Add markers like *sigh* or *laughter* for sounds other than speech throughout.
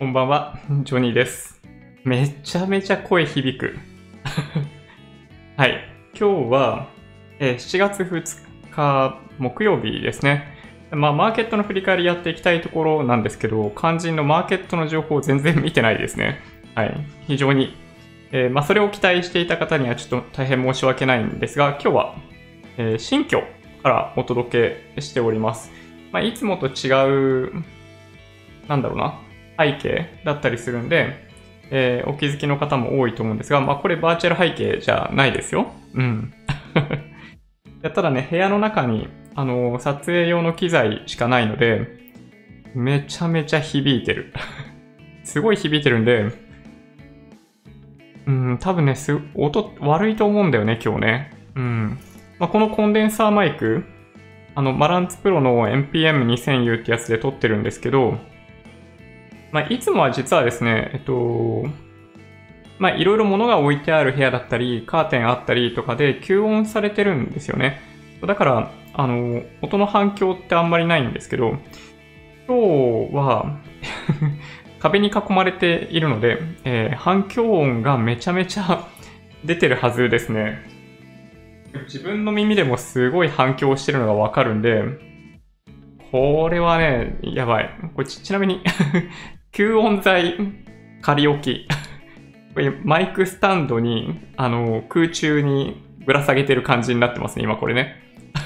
こんばんは、ジョニーです。めちゃめちゃ声響く。*laughs* はい、今日は、えー7月2日木曜日ですね。まあ、マーケットの振り返りやっていきたいところなんですけど、肝心のマーケットの情報を全然見てないですね。はい、非常に。えーまあ、それを期待していた方にはちょっと大変申し訳ないんですが、今日は、えー新居からお届けしております。まあ、いつもと違う、なんだろうな、背景だったりするんで、えーお気づきの方も多いと思うんですが、まあ、これバーチャル背景じゃないですよ。うん。*laughs* ただね、部屋の中に、あのー撮影用の機材しかないので、めちゃめちゃ響いてる。*laughs* すごい響いてるんで、うん、多分ね、す、音悪いと思うんだよね、今日ね。うん。まあ、このコンデンサーマイク、あの、マランツプロの NPM2000U ってやつで撮ってるんですけど、まあ、いつもは実はですね、えっと、まあ、いろいろ物が置いてある部屋だったり、カーテンあったりとかで吸音されてるんですよね。だから、あの、音の反響ってあんまりないんですけど、今日は *laughs* 壁に囲まれているので、えー反響音がめちゃめちゃ *laughs* 出てるはずですね。自分の耳でもすごい反響してるのがわかるんで、これはね、やばい。これちちなみに、*laughs* 吸音材仮置き。*laughs* マイクスタンドに、あの、空中にぶら下げてる感じになってますね、今これね。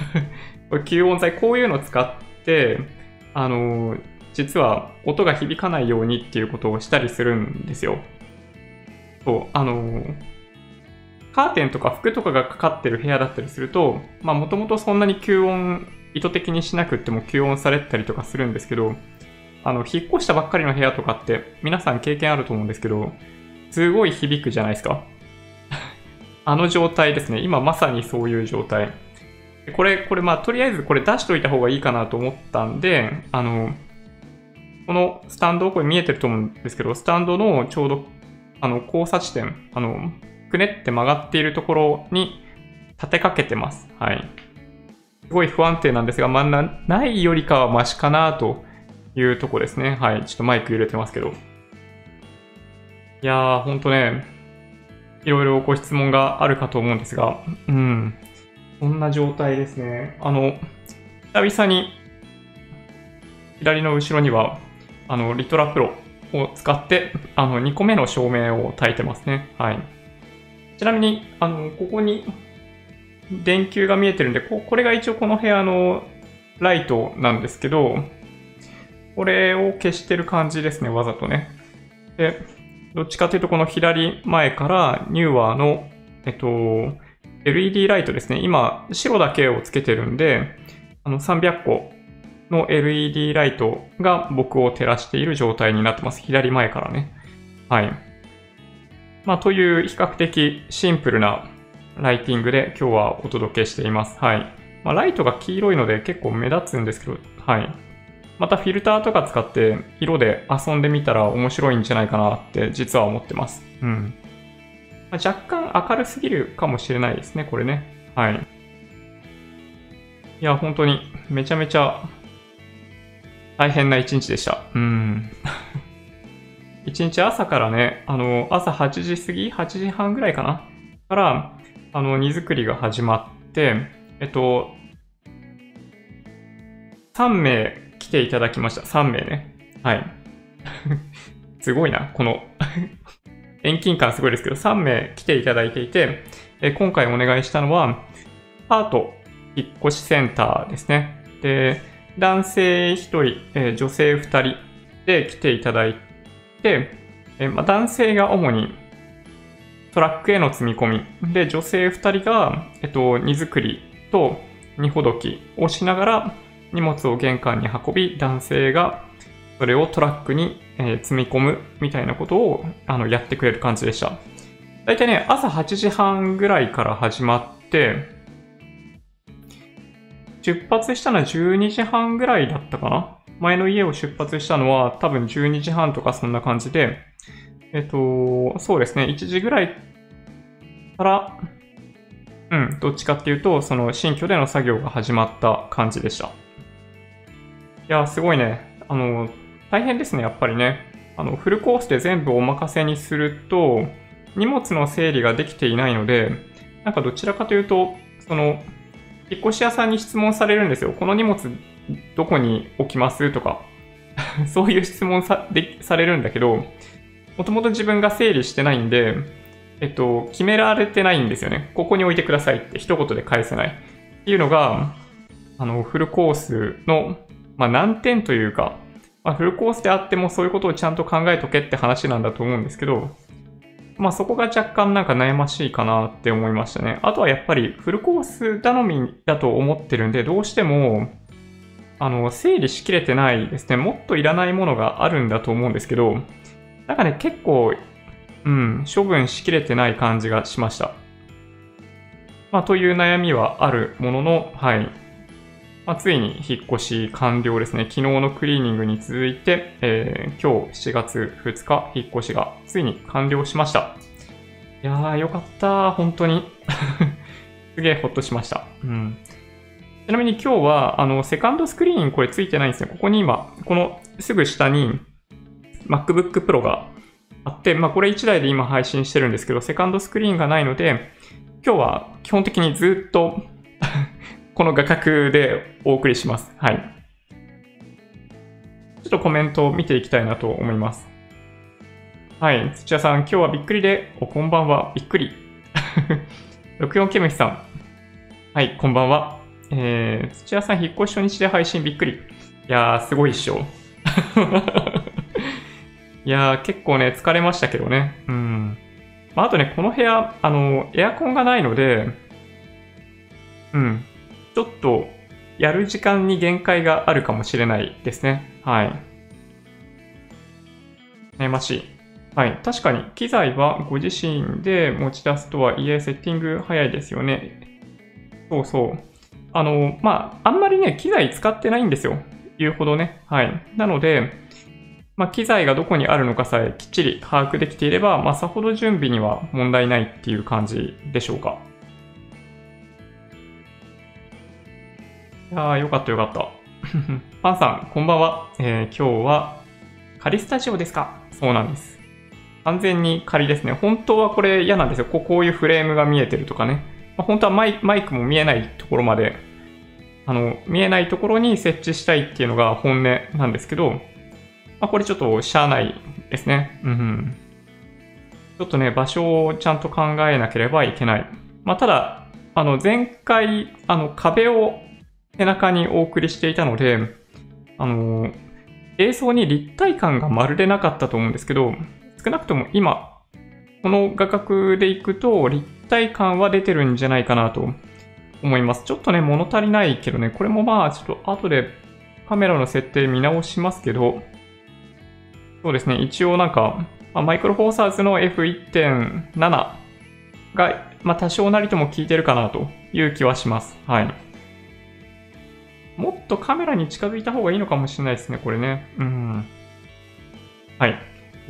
*laughs* これ吸音材、こういうの使って、あの、実は音が響かないようにっていうことをしたりするんですよ。そう、あの、カーテンとか服とかがかかってる部屋だったりすると、まあもともとそんなに吸音意図的にしなくっても吸音されたりとかするんですけど、あの、引っ越したばっかりの部屋とかって皆さん経験あると思うんですけど、すごい響くじゃないですか。*laughs* あの状態ですね。今まさにそういう状態。これ、これまあとりあえずこれ出しといた方がいいかなと思ったんで、あの、このスタンド、これ見えてると思うんですけど、スタンドのちょうど、あの、交差地点、あの、くねって曲がっているところに立てかけてます。はい。すごい不安定なんですが、まあ、なないよりかはマシかなというとこですね。はい。ちょっとマイク揺れてますけど。いやー、ほんとね、いろいろご質問があるかと思うんですが、うん。こんな状態ですね。あの、久々に、左の後ろには、あの、リトラプロを使って、あの、2個目の照明を焚いてますね。はい。ちなみに、あの、ここに電球が見えてるんで、ここれが一応この部屋のライトなんですけど、これを消してる感じですね、わざとね。で、どっちかというとこの左前からニューワーの、えっと、LED ライトですね。今、白だけをつけてるんで、あの、300個の LED ライトが僕を照らしている状態になってます。左前からね。はい。まあ、という比較的シンプルなライティングで今日はお届けしています。はい。まあ、ライトが黄色いので結構目立つんですけど、はい。またフィルターとか使って色で遊んでみたら面白いんじゃないかなって実は思ってます。うん。まあ、若干明るすぎるかもしれないですね、これね。はい。いや、本当にめちゃめちゃ大変な一日でした。うん。*laughs* 一日朝からね、あの、朝8時過ぎ ?8 時半ぐらいかな？から、あの、荷造りが始まって、えっと、3名来ていただきました。3名ね。はい。*laughs* すごいな、この *laughs* 遠近感すごいですけど、3名来ていただいていて、え今回お願いしたのは、パート引っ越しセンターですね。で、男性1人、え女性2人で来ていただいて、えま、男性が主にトラックへの積み込み、で、女性2人が、えっと、荷造りと荷ほどきをしながら荷物を玄関に運び、男性がそれをトラックに、え積み込むみたいなことをあのやってくれる感じでした。だいたいね、朝8時半ぐらいから始まって、出発したのは12時半ぐらいだったかな？前の家を出発したのは多分12時半とかそんな感じで、えっと、そうですね、1時ぐらいから、うん、どっちかっていうと、その新居での作業が始まった感じでした。いや、すごいね。あの、大変ですね、やっぱりね。あの、フルコースで全部お任せにすると、荷物の整理ができていないので、なんかどちらかというと、その、引っ越し屋さんに質問されるんですよ。この荷物どこに置きます？とか、*laughs* そういう質問さでされるんだけど、もともと自分が整理してないんで、えっと、決められてないんですよね。ここに置いてくださいって一言で返せない。っていうのが、あの、フルコースの、まあ、難点というか、まあ、フルコースであってもそういうことをちゃんと考えとけって話なんだと思うんですけど、まあそこが若干なんか悩ましいかなって思いましたね。あとはやっぱりフルコース頼みだと思ってるんで、どうしても、あの、整理しきれてないですね。もっといらないものがあるんだと思うんですけど、なんかね、結構、うん、処分しきれてない感じがしました。まあ、という悩みはあるものの、はい。まあ、ついに引っ越し完了ですね。昨日のクリーニングに続いて、えー、今日7月2日、引っ越しがついに完了しました。いやー、よかった。本当に。*laughs* すげえほっとしました。うん。ちなみに今日は、あの、セカンドスクリーンこれついてないんですね。ここに今、このすぐ下に MacBook Pro があって、まあこれ1台で今配信してるんですけど、セカンドスクリーンがないので、今日は基本的にずっとこの画角でお送りします。はい。ちょっとコメントを見ていきたいなと思います。はい。土屋さん、今日はびっくりで、お、こんばんは。びっくり。*laughs* 64ケムヒさん。はい、こんばんは。えー、土屋さん、引っ越し初日で配信びっくり。いやー、すごいっしょ。*laughs* いやー、結構ね、疲れましたけどね。うん。まあ、あとね、この部屋、あの、エアコンがないので、うん。ちょっとやる時間に限界があるかもしれないですね。はい。悩ましい。はい。確かに、機材はご自身で持ち出すとはいえ、セッティング早いですよね。そうそう。あの、まあ、あんまりね、機材使ってないんですよ。言うほどね。はい。なので、まあ、機材がどこにあるのかさえきっちり把握できていれば、まあ、さほど準備には問題ないっていう感じでしょうか。いやー、よかったよかった。*laughs* パンさん、こんばんは。えー、今日は仮スタジオですか？そうなんです。完全に仮ですね。本当はこれ嫌なんですよ。こうこういうフレームが見えてるとかね。まあ、本当はマイマイクも見えないところまで、あの、見えないところに設置したいっていうのが本音なんですけど、まあ、これちょっとしゃあないですね。うん。ちょっとね、場所をちゃんと考えなければいけない。まあ、ただ、あの、前回、あの、壁を背中にお送りしていたので、あの、映像に立体感がまるでなかったと思うんですけど、少なくとも今、この画角でいくと立体感は出てるんじゃないかなと思います。ちょっとね、物足りないけどね、これもまあ、ちょっと後でカメラの設定見直しますけど、そうですね、一応なんか、まあ、マイクロフォーサーズの F1.7 が、まあ、多少なりとも効いてるかなという気はします。はい。もっとカメラに近づいた方がいいのかもしれないですね、これね。うん。はい。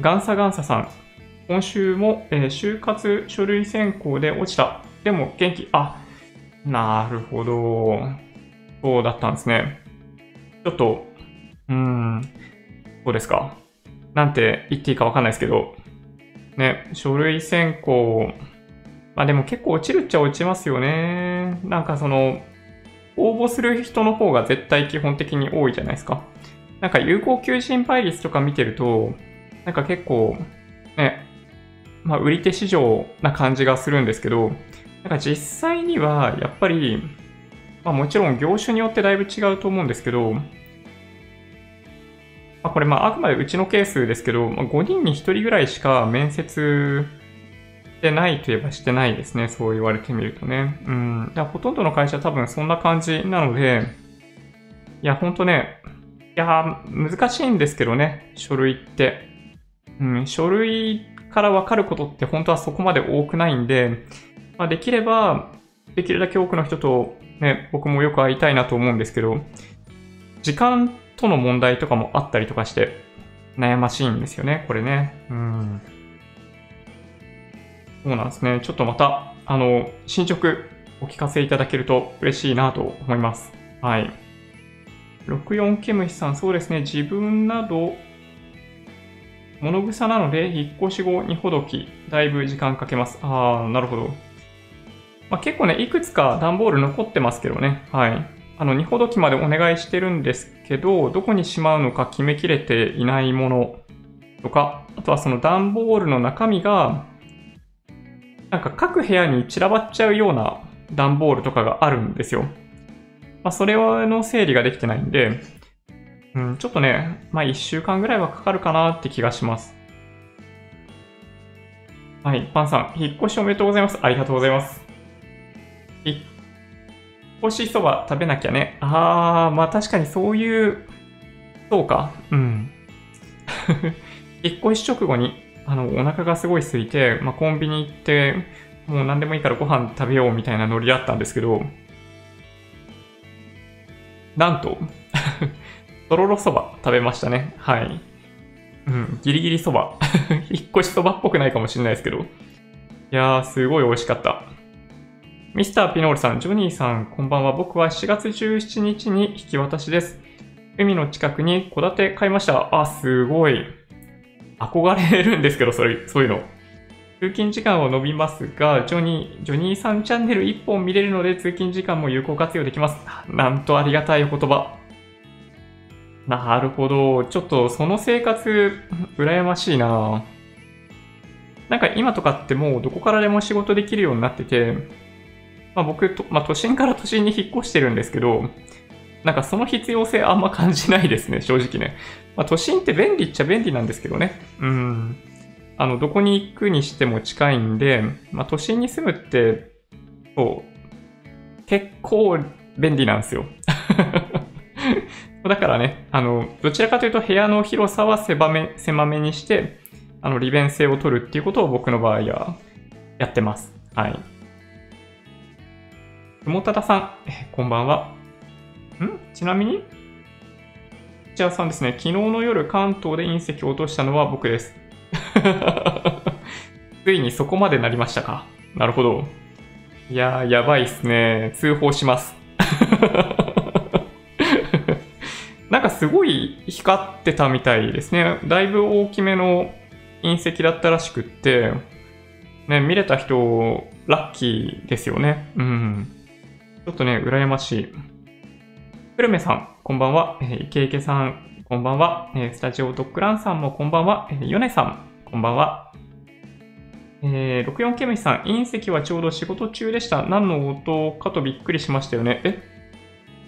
ガンサガンサさん。今週も、えー、就活書類選考で落ちた。でも元気。あ、なるほど。そうだったんですね。ちょっと、うーん、そうですか？なんて言っていいかわかんないですけど、ね、書類選考、まあでも結構落ちるっちゃ落ちますよね。なんかその、応募する人の方が絶対基本的に多いじゃないですか。なんか有効求人倍率とか見てると、なんか結構、ね、まあ売り手市場な感じがするんですけど、なんか実際にはやっぱり、まあもちろん業種によってだいぶ違うと思うんですけど、まあ、これまああくまでうちのケースですけど、まあ、5人に1人ぐらいしか面接してないといえばしてないですね。そう言われてみるとね。うん。だほとんどの会社多分そんな感じなので、いや、ほんとね、いや、難しいんですけどね、書類って。うん、書類からわかることって本当はそこまで多くないんで、まあ、できれば、できるだけ多くの人とね、僕もよく会いたいなと思うんですけど、時間との問題とかもあったりとかして、悩ましいんですよね、これね。うん。そうなんですね。ちょっとまた、あの、進捗お聞かせいただけると嬉しいなと思います。はい。64ケムシさん、そうですね。自分など、物草なので、引っ越し後にほどき、だいぶ時間かけます。あー、なるほど。まあ、結構ね、いくつか段ボール残ってますけどね。はい。あの、二ほどきまでお願いしてるんですけど、どこにしまうのか決めきれていないものとか、あとはその段ボールの中身が、なんか各部屋に散らばっちゃうような段ボールとかがあるんですよ。まあ、それの整理ができてないんで、うん、ちょっとね、まあ1週間ぐらいはかかるかなって気がします。はい、パンさん、引っ越しおめでとうございます。ありがとうございます。引っ越しそば食べなきゃね。あー、まあ確かにそういう、そうか、うん。*laughs* 引っ越し直後に、あの、お腹がすごい空いて、まあコンビニ行って、もう何でもいいからご飯食べようみたいなノリだったんですけど、なんと *laughs* とろろそば食べましたね。はい。うん、ギリギリそば。引っ越しそばっぽくないかもしれないですけど。いやー、すごい美味しかった。ミスターピノールさん、ジョニーさん、こんばんは。僕は7月17日に引き渡しです。海の近くに戸建て買いました。あ、すごい。憧れるんですけど、それ、そういうの。通勤時間を伸びますが、ジョニー、ジョニーさんチャンネル1本見れるので通勤時間も有効活用できます。なんとありがたいお言葉。なるほど。ちょっとその生活、羨ましいななんか今とかってもうどこからでも仕事できるようになってて、まあ僕と、まあ都心から都心に引っ越してるんですけど、なんかその必要性あんま感じないですね、正直ね。まあ都心って便利っちゃ便利なんですけどね。うん。あの、どこに行くにしても近いんで、まあ都心に住むって、そう、結構便利なんですよ。*laughs* だからね、あの、どちらかというと部屋の広さは狭め、狭めにして、あの、利便性を取るっていうことを僕の場合はやってます。はい。もたださん、こんばんは。ん？ちなみに？じゃあさんですね、昨日の夜関東で隕石を落としたのは僕です。*laughs* ついにそこまでなりましたか？なるほど。いやー、やばいっすね。通報します。*laughs* なんかすごい光ってたみたいですね。だいぶ大きめの隕石だったらしくって、ね、見れた人、ラッキーですよね。うん。ちょっとね、羨ましい。久留米さん、こんばんは。えー、イケイケさん、こんばんは。えー、スタジオドッグランさんもこんばんは。えー、ヨネさん、こんばんは。えー、64ケムシさん、隕石はちょうど仕事中でした。何の音かとびっくりしましたよね。え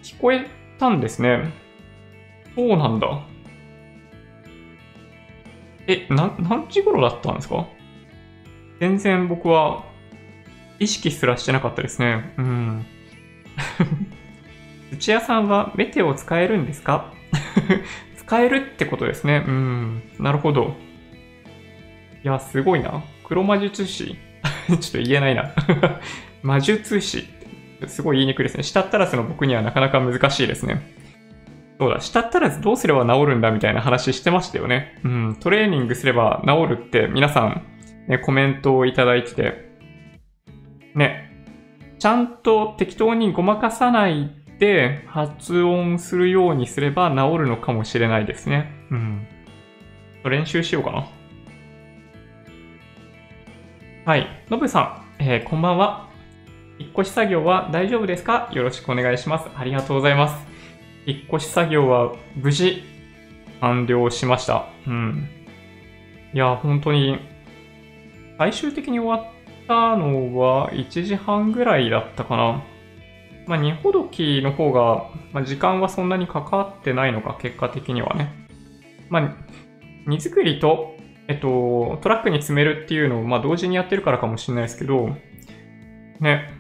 聞こえたんですね。そうなんだ。え、な、何時頃だったんですか？全然僕は意識すらしてなかったですね。うん。土屋さんはメテオ使えるんですか？*laughs* 使えるってことですね。うん。なるほど。いや、すごいな。黒魔術師 *laughs* ちょっと言えないな *laughs* 魔術師すごい言いにくいですね。下ったらスの僕にはなかなか難しいですね。そうだ、したったらどうすれば治るんだみたいな話してましたよね。うん、トレーニングすれば治るって皆さん、ね、コメントをいただいてて、ね、ちゃんと適当にごまかさないで発音するようにすれば治るのかもしれないですね。うん。練習しようかな。はい。のぶさん、えー、こんばんは。引っ越し作業は大丈夫ですか？よろしくお願いします。ありがとうございます。引っ越し作業は無事完了しました。うん。いや、本当に、最終的に終わったのは1時半ぐらいだったかな。まあ、二ほどきの方が、まあ、時間はそんなにかかってないのか、結果的にはね。まあ、荷造りと、えっと、トラックに詰めるっていうのを、まあ、同時にやってるからかもしれないですけど、ね、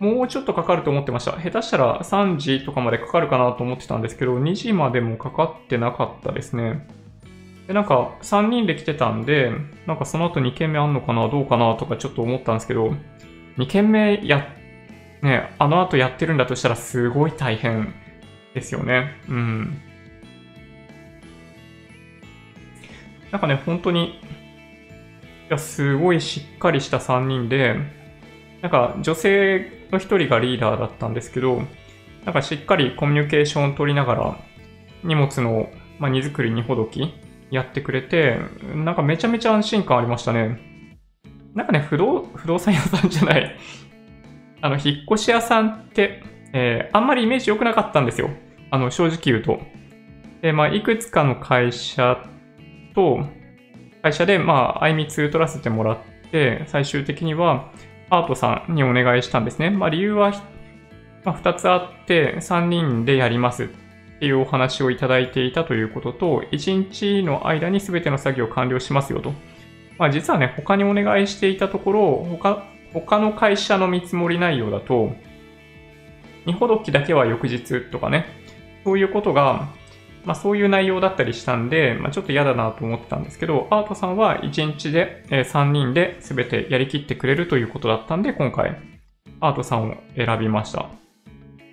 もうちょっとかかると思ってました。下手したら3時とかまでかかるかなと思ってたんですけど、2時までもかかってなかったですね。で、なんか3人で来てたんで、なんかその後2軒目あんのかなどうかなとかちょっと思ったんですけど、2軒目やっ、ね、あの後やってるんだとしたらすごい大変ですよね。うん。なんかね、本当に、いや、すごいしっかりした3人で、なんか女性の一人がリーダーだったんですけど、なんかしっかりコミュニケーションを取りながら、荷物の、まあ、荷造りにほどきやってくれて、なんかめちゃめちゃ安心感ありましたね。なんかね、不動、不動産屋さんじゃない。あの、引っ越し屋さんって、えー、あんまりイメージ良くなかったんですよ。あの、正直言うと。で、まあ、いくつかの会社と、会社で、まあ、あいみつ取らせてもらって、最終的には、アートさんにお願いしたんですね。まあ、理由は、まあ、2つあって、3人でやりますっていうお話をいただいていたということと、1日の間に全ての作業完了しますよと。まあ、実はね、他にお願いしていたところ、他、他の会社の見積もり内容だと、荷ほどきだけは翌日とかね、そういうことが、まあそういう内容だったりしたんで、まあちょっと嫌だなと思ってたんですけど、アートさんは1日で、3人で全てやりきってくれるということだったんで、今回、アートさんを選びました。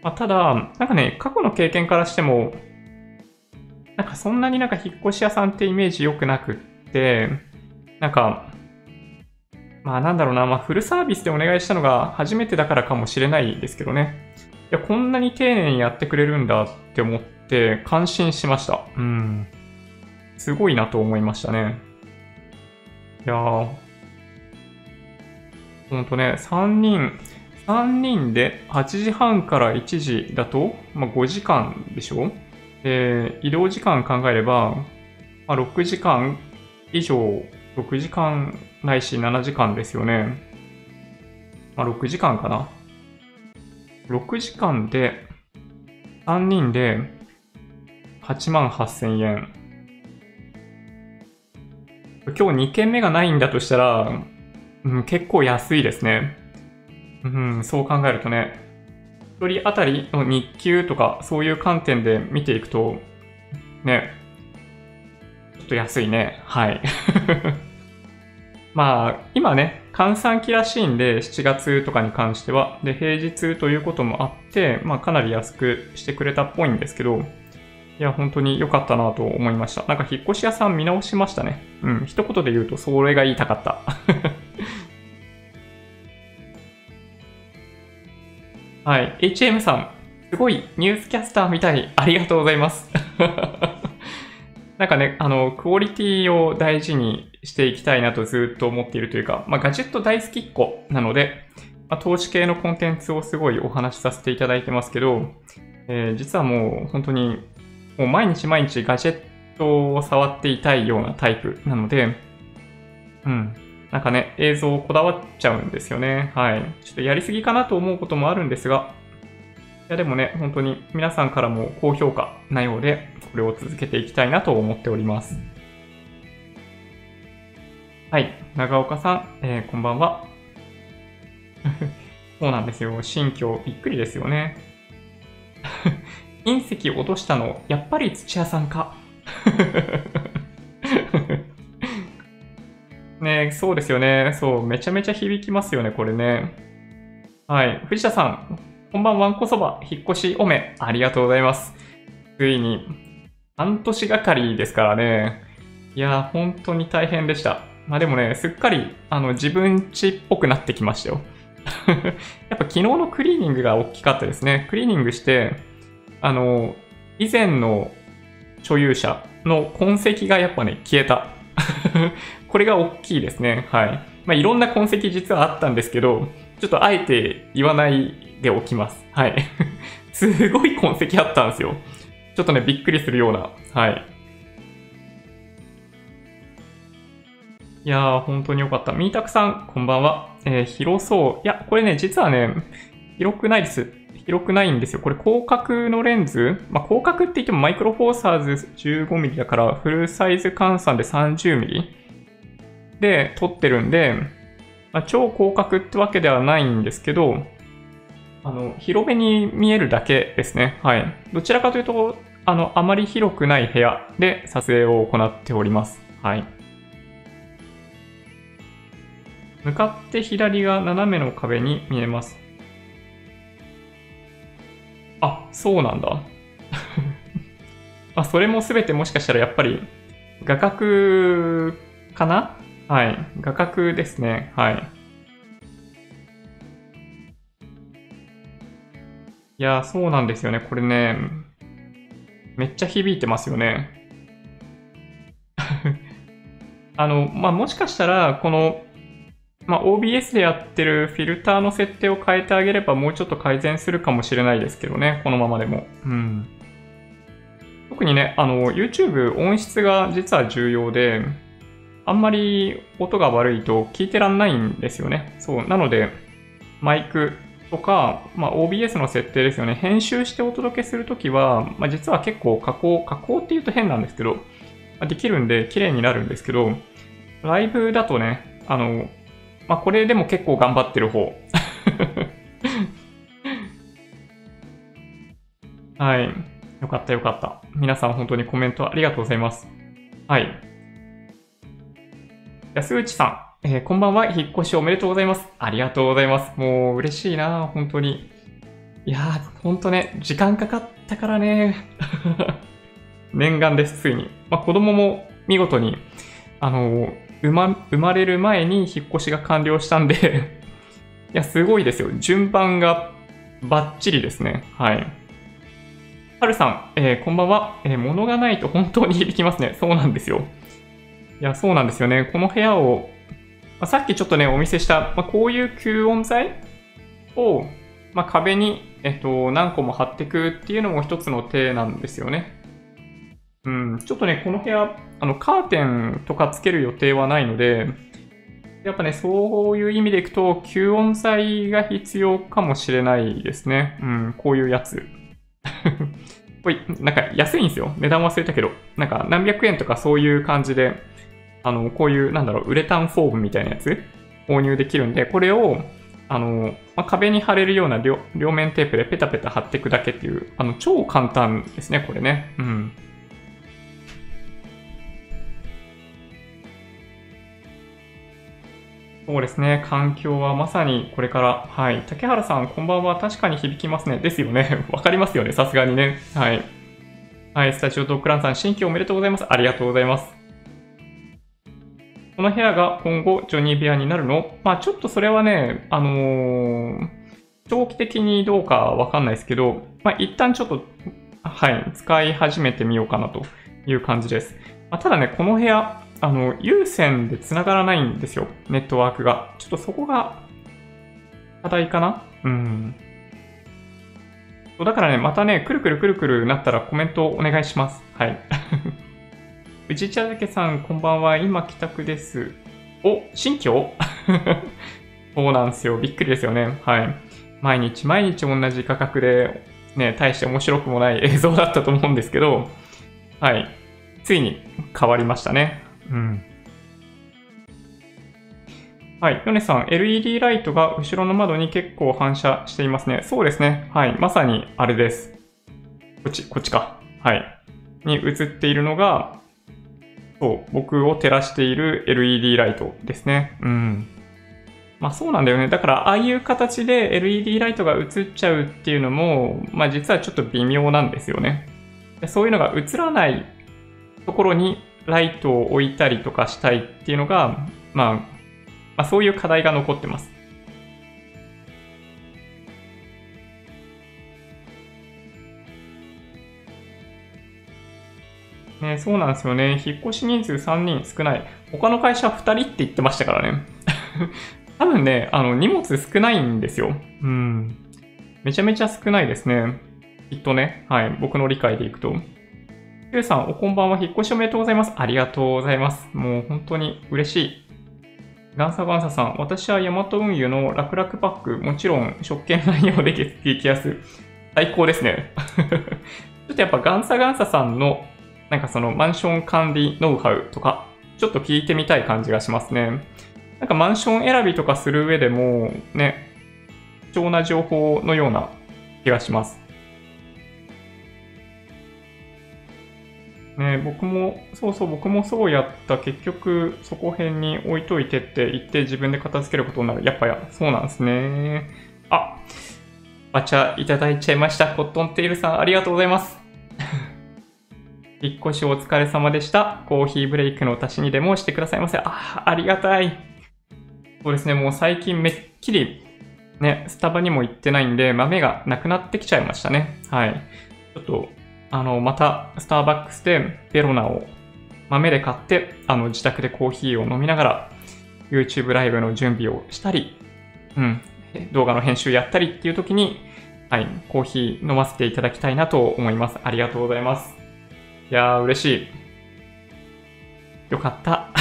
まあ、ただ、なんかね、過去の経験からしても、なんかそんなになんか引っ越し屋さんってイメージ良くなくって、なんか、まあなんだろうな、まあフルサービスでお願いしたのが初めてだからかもしれないですけどね。いや、こんなに丁寧にやってくれるんだって思って感心しました。うん。すごいなと思いましたね。いやー、ほんとね、3人、3人で8時半から1時だと、まあ、5時間でしょ？で、移動時間考えれば、まあ、6時間以上、6時間ないし7時間ですよね。まあ、6時間かな。6時間で3人で8万8000円。今日2件目がないんだとしたら、うん、結構安いですね。うん、そう考えるとね、1人当たりの日給とかそういう観点で見ていくと、ね、ちょっと安いね。はい。まあ、今ね、換算期らしいんで、7月とかに関しては。で、平日ということもあって、まあ、かなり安くしてくれたっぽいんですけど、いや、本当に良かったなと思いました。なんか、引っ越し屋さん見直しましたね。うん、一言で言うと、それが言いたかった。*laughs* はい。HM さん、すごいニュースキャスターみたい。ありがとうございます。なんかね、あの、クオリティを大事にしていきたいなとずっと思っているというか、まあ、ガジェット大好きっ子なので、まあ、投資系のコンテンツをすごいお話しさせていただいてますけど、えー、実はもう本当に、もう毎日毎日ガジェットを触っていたいようなタイプなので、うん。なんかね、映像こだわっちゃうんですよね。はい。ちょっとやりすぎかなと思うこともあるんですが、いやでもね、本当に皆さんからも高評価なようで、これを続けていきたいなと思っております。はい。長岡さん、えー、こんばんは。*laughs* そうなんですよ。新居、びっくりですよね。*laughs* 隕石落としたの、やっぱり土屋さんか。*laughs* ねそうですよね。そう、めちゃめちゃ響きますよね、これね。はい。藤田さん、こんばんはんこそば、引っ越しおめ、ありがとうございます。ついに、半年がかりですからね。いや、本当に大変でした。まあでもね、すっかり、あの、自分ちっぽくなってきましたよ。*laughs* やっぱ昨日のクリーニングが大きかったですね。クリーニングして、あの、以前の所有者の痕跡がやっぱね、消えた。*laughs* これが大きいですね。はい。まあ、いろんな痕跡実はあったんですけど、ちょっとあえて言わないでおきます。はい。*laughs* すごい痕跡あったんですよ。ちょっとね、びっくりするような。はい。いやー、本当によかった。みーたくさん、こんばんは。えー、広そう。いや、これね、実はね、広くないです。広くないんですよ。これ広角のレンズ？まあ、広角って言ってもマイクロフォーサーズ 15mm だから、フルサイズ換算で 30mm で撮ってるんで、まあ、超広角ってわけではないんですけど、あの、広めに見えるだけですね。はい。どちらかというと、あの、あまり広くない部屋で撮影を行っております。はい。向かって左が斜めの壁に見えます。あ、そうなんだ。*laughs* あ、それもすべてもしかしたらやっぱり画角かな？はい。画角ですね。はい。いや、そうなんですよね。これね、めっちゃ響いてますよね。*laughs* あの、まあ、もしかしたら、この、まあ、OBS でやってるフィルターの設定を変えてあげればもうちょっと改善するかもしれないですけどね、このままでも。うん。特にね、あの、YouTube 音質が実は重要で、あんまり音が悪いと聞いてらんないんですよね。そう。なので、マイクとか、まあ、OBS の設定ですよね。編集してお届けするときは、まあ、実は結構加工、加工って言うと変なんですけど、まあ、できるんで綺麗になるんですけど、ライブだとね、あの、まあ、これでも結構頑張ってる方。*laughs* はい。よかったよかった。皆さん本当にコメントありがとうございます。はい。安内さん、えー、こんばんは。引っ越しおめでとうございます。ありがとうございます。もう嬉しいな、本当に。いやー、ほんとね、時間かかったからね。*laughs* 念願です、ついに。まあ、子供も見事に、あの生ま、生まれる前に引っ越しが完了したんで *laughs* いや、すごいですよ。順番がバッチリですね。はい。はるさん、えー、こんばんは。えー、物がないと本当に響きますね。そうなんですよ。いや、そうなんですよね。この部屋を、まあ、さっきちょっとね、お見せした、まあ、こういう吸音材を、まあ、壁に、えっと、何個も貼っていくっていうのも一つの手なんですよね。うん、ちょっとね、この部屋、あの、カーテンとかつける予定はないので、やっぱね、そういう意味でいくと、吸音材が必要かもしれないですね。うん、こういうやつ。*laughs* これ、なんか安いんですよ。値段忘れたけど。なんか何百円とかそういう感じで、あの、こういう、なんだろう、ウレタンフォームみたいなやつ、購入できるんで、これを、あの、まあ、壁に貼れるような両両面テープでペタペタ貼っていくだけっていう、あの、超簡単ですね、これね。うん。そうですね。環境はまさにこれから。はい。竹原さん、こんばんは。確かに響きますね。ですよね。*laughs* わかりますよね。さすがにね。はい。はい。スタジオドッグランさん、新規おめでとうございます。ありがとうございます。この部屋が今後、ジョニー部屋になるの？まあちょっとそれはね、あのー、長期的にどうかわかんないですけど、まあ一旦ちょっと、はい、使い始めてみようかなという感じです。まあ、ただね、この部屋、あの、有線で繋がらないんですよ。ネットワークが。ちょっとそこが課題かな？うん。だからね、またね、くるくるくるくるなったらコメントお願いします。はい。藤茶けさん、こんばんは。今帰宅です。お、新居？*laughs* そうなんですよ。びっくりですよね。はい。毎日毎日同じ価格で、ね、大して面白くもない映像だったと思うんですけど、はい。ついに変わりましたね。うん。はい。ヨネさん、LED ライトが後ろの窓に結構反射していますね。そうですね。はい。まさにあれです。こっち、こっちか。はい。に映っているのが、そう、僕を照らしている LED ライトですね。うん。まあそうなんだよね。だから、ああいう形で LED ライトが映っちゃうっていうのも、まあ実はちょっと微妙なんですよね。そういうのが映らないところにライトを置いたりとかしたいっていうのが、まあ、まあ、そういう課題が残ってます。ね、そうなんですよね。引っ越し人数3人少ない。他の会社2人って言ってましたからね。*laughs* 多分ね、あの、荷物少ないんですよ。うん。めちゃめちゃ少ないですね。きっとね。はい。僕の理解でいくと。Q さん、おこんばんは。引っ越しおめでとうございます。ありがとうございます。もう本当に嬉しい。ガンサガンサさん、私はヤマト運輸の楽々パック、もちろん食券内容で激安。最高ですね。*laughs* ちょっとやっぱガンサガンサさんの、なんかそのマンション管理ノウハウとか、ちょっと聞いてみたい感じがしますね。なんかマンション選びとかする上でも、ね、貴重な情報のような気がします。ね、僕も、そうそう、僕もそうやった。結局、そこ辺に置いといてって言って自分で片付けることになる。やっぱや、そうなんですね。あ、お茶いただいちゃいました。コットンテールさん、ありがとうございます。引っ越しお疲れ様でした。コーヒーブレイクの足しにでもしてくださいませ。あ、ありがたい。そうですね、もう最近めっきり、ね、スタバにも行ってないんで、豆がなくなってきちゃいましたね。はい。ちょっと、あの、また、スターバックスでベロナを豆で買って、あの、自宅でコーヒーを飲みながら、YouTube ライブの準備をしたり、うん、動画の編集やったりっていう時に、はい、コーヒー飲ませていただきたいなと思います。ありがとうございます。いやー、嬉しい。よかった。*laughs*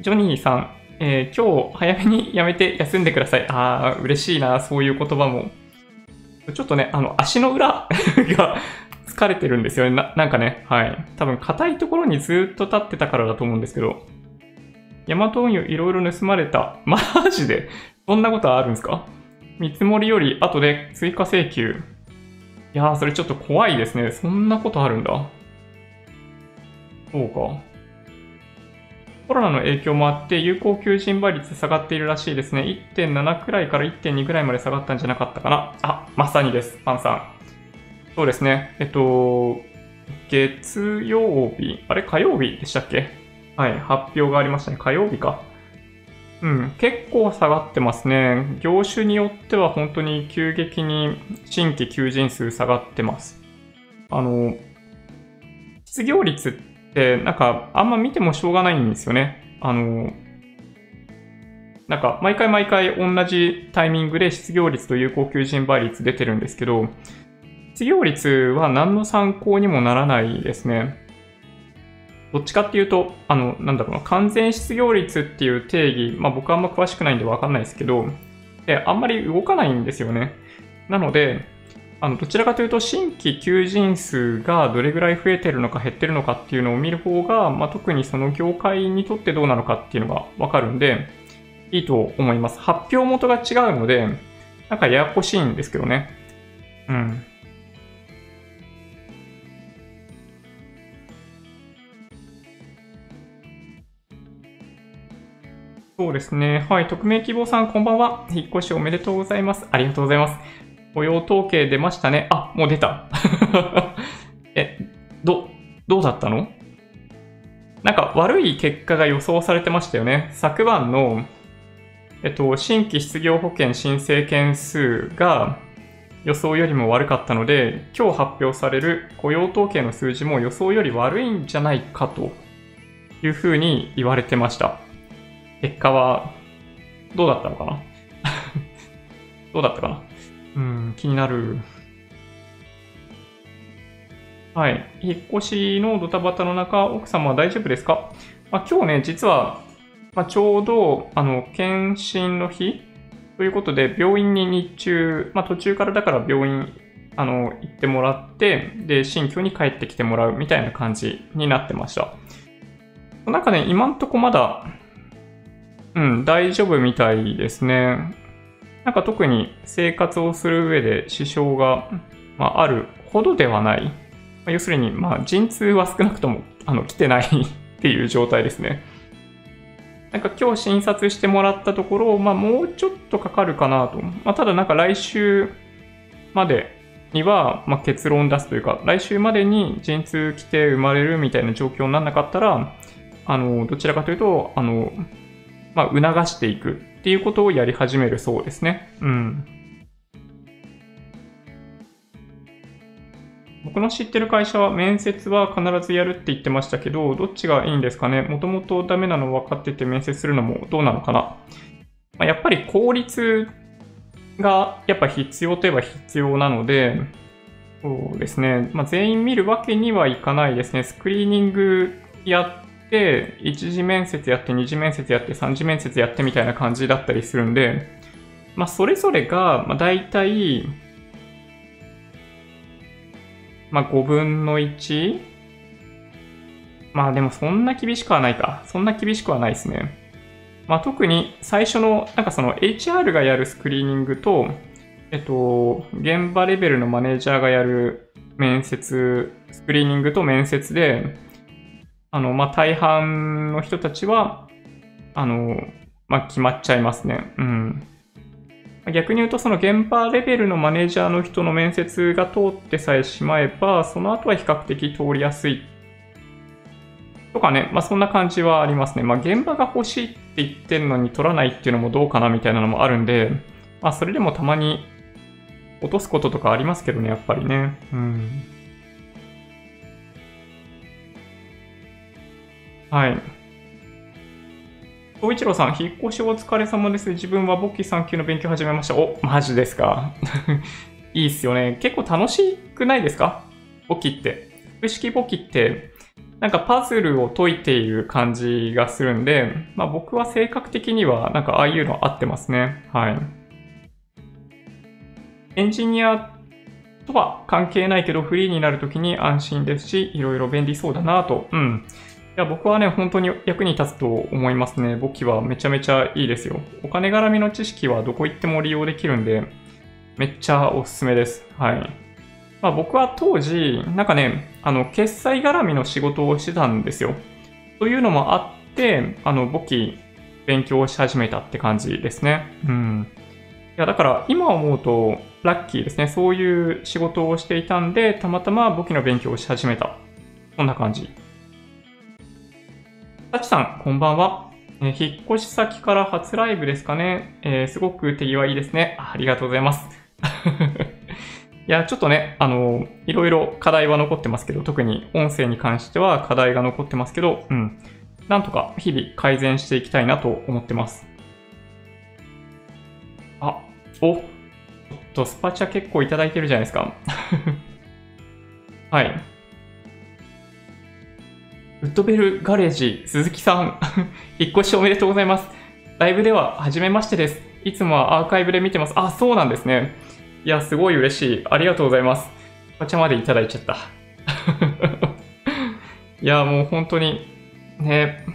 ジョニーさん、えー、今日早めにやめて休んでください。あー、嬉しいな、そういう言葉も。ちょっとね、あの、足の裏 *laughs* が疲れてるんですよね。ななんかね、はい。多分、硬いところにずっと立ってたからだと思うんですけど、ヤマト運輸いろいろ盗まれた。マジで？そんなことあるんですか？見積もりより後で追加請求。いやー、それちょっと怖いですね。そんなことあるんだ。そうか。コロナの影響もあって、有効求人倍率下がっているらしいですね。1.7くらいから1.2くらいまで下がったんじゃなかったかな。あ、まさにです、パンさん。そうですね。えっと、月曜日、あれ火曜日でしたっけ？はい、発表がありましたね。火曜日か。うん、結構下がってますね。業種によっては本当に急激に新規求人数下がってます。あの、失業率ってなんかあんま見てもしょうがないんですよね。あの、なんか毎回毎回同じタイミングで失業率と有効求人倍率出てるんですけど、失業率は何の参考にもならないですね。どっちかっていうと、あの、なんだろうな、完全失業率っていう定義、まあ僕はあんま詳しくないんでわかんないですけど、で、あんまり動かないんですよね。なので、あの、どちらかというと、新規求人数がどれぐらい増えてるのか減ってるのかっていうのを見る方が、まあ特にその業界にとってどうなのかっていうのがわかるんで、いいと思います。発表元が違うので、なんかややこしいんですけどね。うん。そうですね。はい。匿名希望さん、こんばんは。引っ越しおめでとうございます。ありがとうございます。雇用統計出ましたね。あ、もう出た。*laughs* え、ど、どうだったの？なんか悪い結果が予想されてましたよね。昨晩の、えっと、新規失業保険申請件数が予想よりも悪かったので、今日発表される雇用統計の数字も予想より悪いんじゃないかというふうに言われてました。結果は、どうだったのかな？*laughs* どうだったかな？うん、気になる。はい。引っ越しのドタバタの中、奥様は大丈夫ですか、まあ、今日ね、実は、まあ、ちょうど、あの、検診の日？ということで、病院に日中、まあ、途中からだから病院、あの、行ってもらって、で、新居に帰ってきてもらうみたいな感じになってました。なんかね、今んとこまだ、うん、大丈夫みたいですね。なんか特に生活をする上で支障が、まあ、あるほどではない。まあ、要するに、まあ、陣痛は少なくともあの来てない *laughs* っていう状態ですね。なんか今日診察してもらったところ、まあもうちょっとかかるかなと。まあただなんか来週までには、まあ、結論出すというか、来週までに陣痛来て生まれるみたいな状況にならなかったら、あの、どちらかというと、あの、まあ、促していくっていうことをやり始めるそうですね。うん。僕の知ってる会社は面接は必ずやるって言ってましたけど、どっちがいいんですかね？もともとダメなの分かってて面接するのもどうなのかな、まあ、やっぱり効率がやっぱ必要といえば必要なので、そうですね。まあ、全員見るわけにはいかないですね。スクリーニングや、1次面接やって、2次面接やって、3次面接やってみたいな感じだったりするんで、まあ、それぞれが、まあ、大体、まあ、5分の 1? まあでもそんな厳しくはないか。そんな厳しくはないですね。まあ特に最初の、なんかその HR がやるスクリーニングと、えっと、現場レベルのマネージャーがやる面接、スクリーニングと面接で、あの、まあ、大半の人たちは、あの、まあ、決まっちゃいますね。うん。逆に言うと、その現場レベルのマネージャーの人の面接が通ってさえしまえば、その後は比較的通りやすい。とかね、まあそんな感じはありますね。まあ現場が欲しいって言ってるのに取らないっていうのもどうかなみたいなのもあるんで、まあそれでもたまに落とすこととかありますけどね、やっぱりね。うん。はい。東一郎さん、引っ越しお疲れ様です。自分は簿記3級の勉強始めました。お、マジですか？*laughs* いいっすよね。結構楽しくないですか？簿記って。複式簿記って、なんかパズルを解いている感じがするんで、まあ僕は性格的にはなんかああいうの合ってますね。はい。エンジニアとは関係ないけどフリーになるときに安心ですし、いろいろ便利そうだなと。うん。いや、僕はね、本当に役に立つと思いますね。簿記はめちゃめちゃいいですよ。お金絡みの知識はどこ行っても利用できるんで、めっちゃおすすめです。はい。まあ僕は当時、なんかね、あの、決済絡みの仕事をしてたんですよ。というのもあって、あの、簿記勉強し始めたって感じですね。うん。いや、だから今思うとラッキーですね。そういう仕事をしていたんで、たまたま簿記の勉強をし始めた。こんな感じ。さちさん、こんばんは。え、引っ越し先から初ライブですかね。えー、すごく手際いいですね。ありがとうございます。*laughs* いや、ちょっとね、あの、いろいろ課題は残ってますけど、特に音声に関しては課題が残ってますけど、うん。なんとか日々改善していきたいなと思ってます。あ、お、ちょっとスパチャ結構いただいてるじゃないですか。*laughs* はい。ウッドベルガレージ、鈴木さん、*laughs* 引っ越しおめでとうございます。ライブでは、はじめましてです。いつもはアーカイブで見てます。あ、そうなんですね。いや、すごい嬉しい。ありがとうございます。お茶までいただいちゃった。*laughs* いや、もう本当に、ね、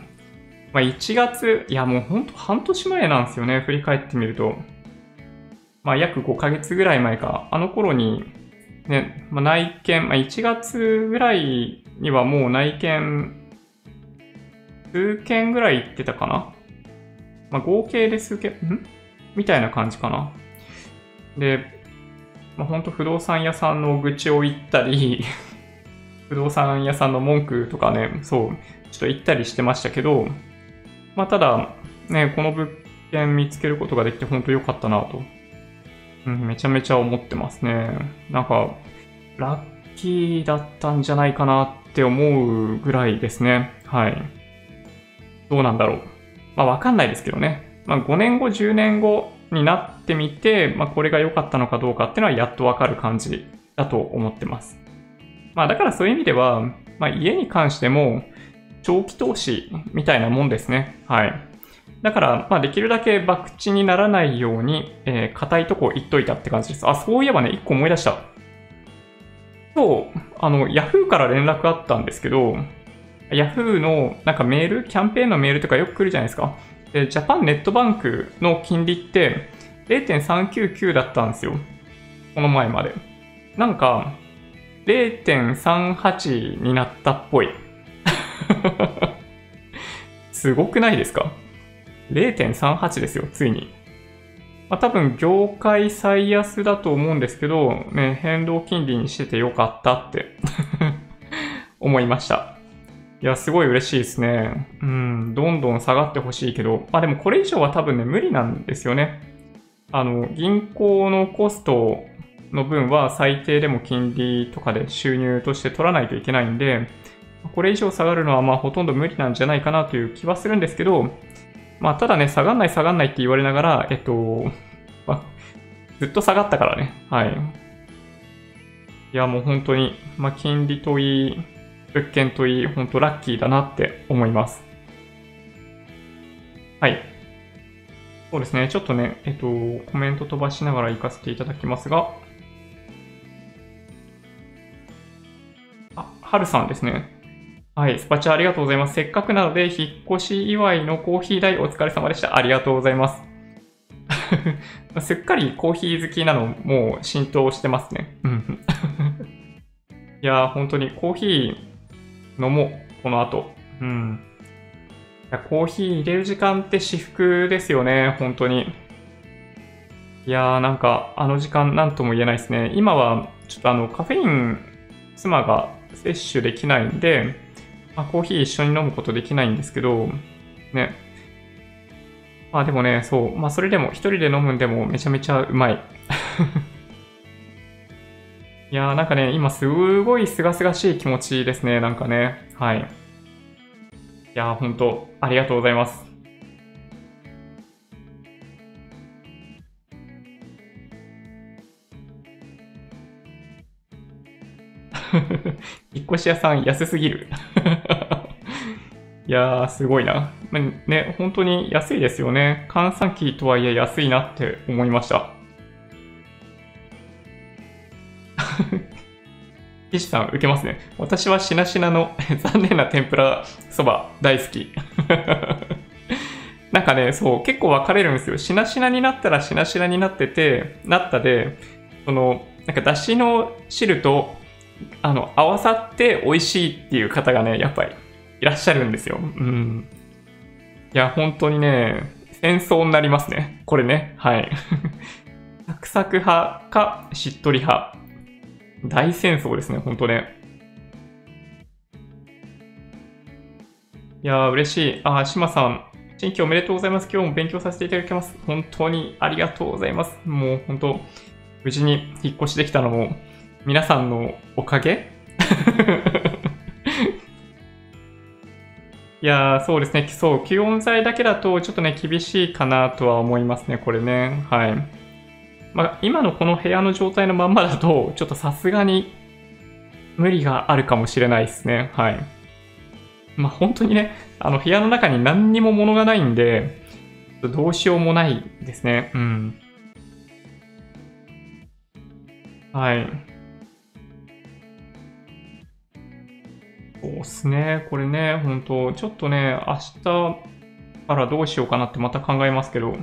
まあ、1月、いや、もう本当半年前なんですよね。振り返ってみると。まあ、約5ヶ月ぐらい前か。あの頃に、ね、まあ、内見、まあ、1月ぐらいにはもう内見、数件ぐらい行ってたかな？まあ、合計で数件、ん？みたいな感じかな。で、まあ、ほんと不動産屋さんの愚痴を言ったり *laughs* 不動産屋さんの文句とかね、そう、ちょっと言ったりしてましたけど、まあ、ただ、ね、この物件見つけることができて本当良かったなと、うん、めちゃめちゃ思ってますね。なんか、ラッキーだったんじゃないかなって思うぐらいですね。はい。どうなんだろう。まあわかんないですけどね。まあ5年後、10年後になってみて、まあこれが良かったのかどうかっていうのはやっとわかる感じだと思ってます。まあだからそういう意味では、まあ家に関しても長期投資みたいなもんですね。はい。だから、まあできるだけ博打にならないように、えー、硬いとこ行っといたって感じです。あ、そういえばね、一個思い出した。今日、あの、Yahoo から連絡あったんですけど、Yahoo のなんかメール、キャンペーンのメールとかよく来るじゃないですか。で、ジャパンネットバンクの金利って0.399だったんですよ。この前まで。なんか、0.38になったっぽい。*laughs* すごくないですか ?0.38 ですよ、ついに。まあ、多分業界最安だと思うんですけど、ね、変動金利にしててよかったって *laughs* 思いました。いや、すごい嬉しいですね。うん、どんどん下がってほしいけど、まあでもこれ以上は多分ね、無理なんですよね。あの、銀行のコストの分は最低でも金利とかで収入として取らないといけないんで、これ以上下がるのはまあほとんど無理なんじゃないかなという気はするんですけど、まあ、ただね、下がんない下がんないって言われながら、えっと、まあ、ずっと下がったからね。はい。いや、もう本当に、まあ、金利といい、物件といい、本当ラッキーだなって思います。はい。そうですね。ちょっとね、えっと、コメント飛ばしながら行かせていただきますが、あ、はるさんですね。はい、スパチャありがとうございます。せっかくなので、引っ越し祝いのコーヒー代お疲れ様でした。ありがとうございます。*laughs* すっかりコーヒー好きなのもう浸透してますね。*laughs* いやー、本当にコーヒー飲もう、この後。うん。いやコーヒー入れる時間って至福ですよね、本当に。いやー、なんか、あの時間なんとも言えないですね。今は、ちょっとあの、カフェイン、妻が摂取できないんで、まあ、コーヒー一緒に飲むことできないんですけど、ね。まあでもね、そう。まあそれでも、一人で飲むんでもめちゃめちゃうまい。*laughs* いやーなんかね、今すごい清々しい気持ちですね、なんかね。はい。いやー、ほんと、ありがとうございます。*laughs* 引っ越し屋さん安すぎる *laughs* いやー、すごいな。ね、本当に安いですよね。換算機とはいえ安いなって思いました。*laughs* 岸さん、受けますね。私はしなしなの *laughs* 残念な天ぷらそば大好き。*laughs* なんかね、そう、結構分かれるんですよ。しなしなになったらしなしなになってて、なったで、その、なんかだしの汁と、あの、合わさって美味しいっていう方がね、やっぱりいらっしゃるんですよ。うん。いや、本当にね、戦争になりますね。これね。はい。サクサク派か、しっとり派。大戦争ですね、本当ね。いやー、嬉しい。あ、島さん、新規おめでとうございます。今日も勉強させていただきます。本当にありがとうございます。もう本当、無事に引っ越しできたのも、皆さんのおかげ？*laughs* いやー、そうですね。そう、吸音材だけだとちょっとね、厳しいかなとは思いますね、これね。はい。まあ、今のこの部屋の状態のまんまだと、*laughs* ちょっとさすがに無理があるかもしれないですね。はい。まあ、本当にね、あの部屋の中に何にも物がないんで、どうしようもないですね。うん。はい。そうっすね。これね、本当ちょっとね、明日からどうしようかなってまた考えますけど、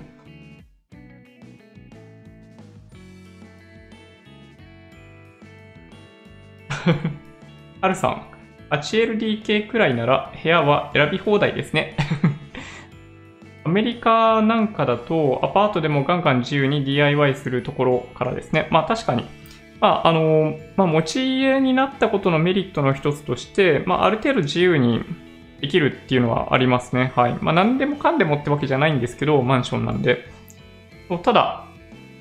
*laughs* はるさん、8LDK くらいなら部屋は選び放題ですね。*laughs* アメリカなんかだとアパートでもガンガン自由に DIY するところからですね。まあ確かに。まああの、まあ持ち家になったことのメリットの一つとして、まあある程度自由にできるっていうのはありますね。はい。まあ何でもかんでもってわけじゃないんですけど、マンションなんで。ただ、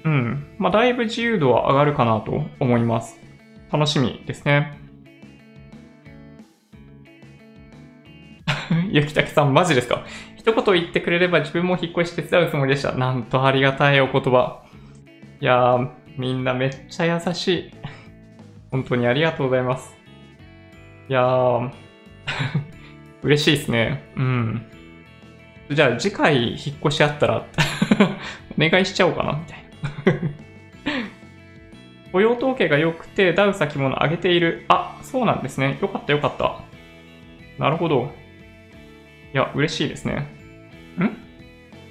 うん。まあだいぶ自由度は上がるかなと思います。楽しみですね。*laughs* ゆきたけさん、マジですか？一言言ってくれれば自分も引っ越し手伝うつもりでした。なんとありがたいお言葉。いやー、みんなめっちゃ優しい。本当にありがとうございます。いやー、*laughs* 嬉しいですね。うん。じゃあ次回引っ越しあったら *laughs* お願いしちゃおうかな、みたいな雇用統計が良くて、ダウ先物上げている。あ、そうなんですね。よかったよかった。なるほど。いや、嬉しいですね。ん？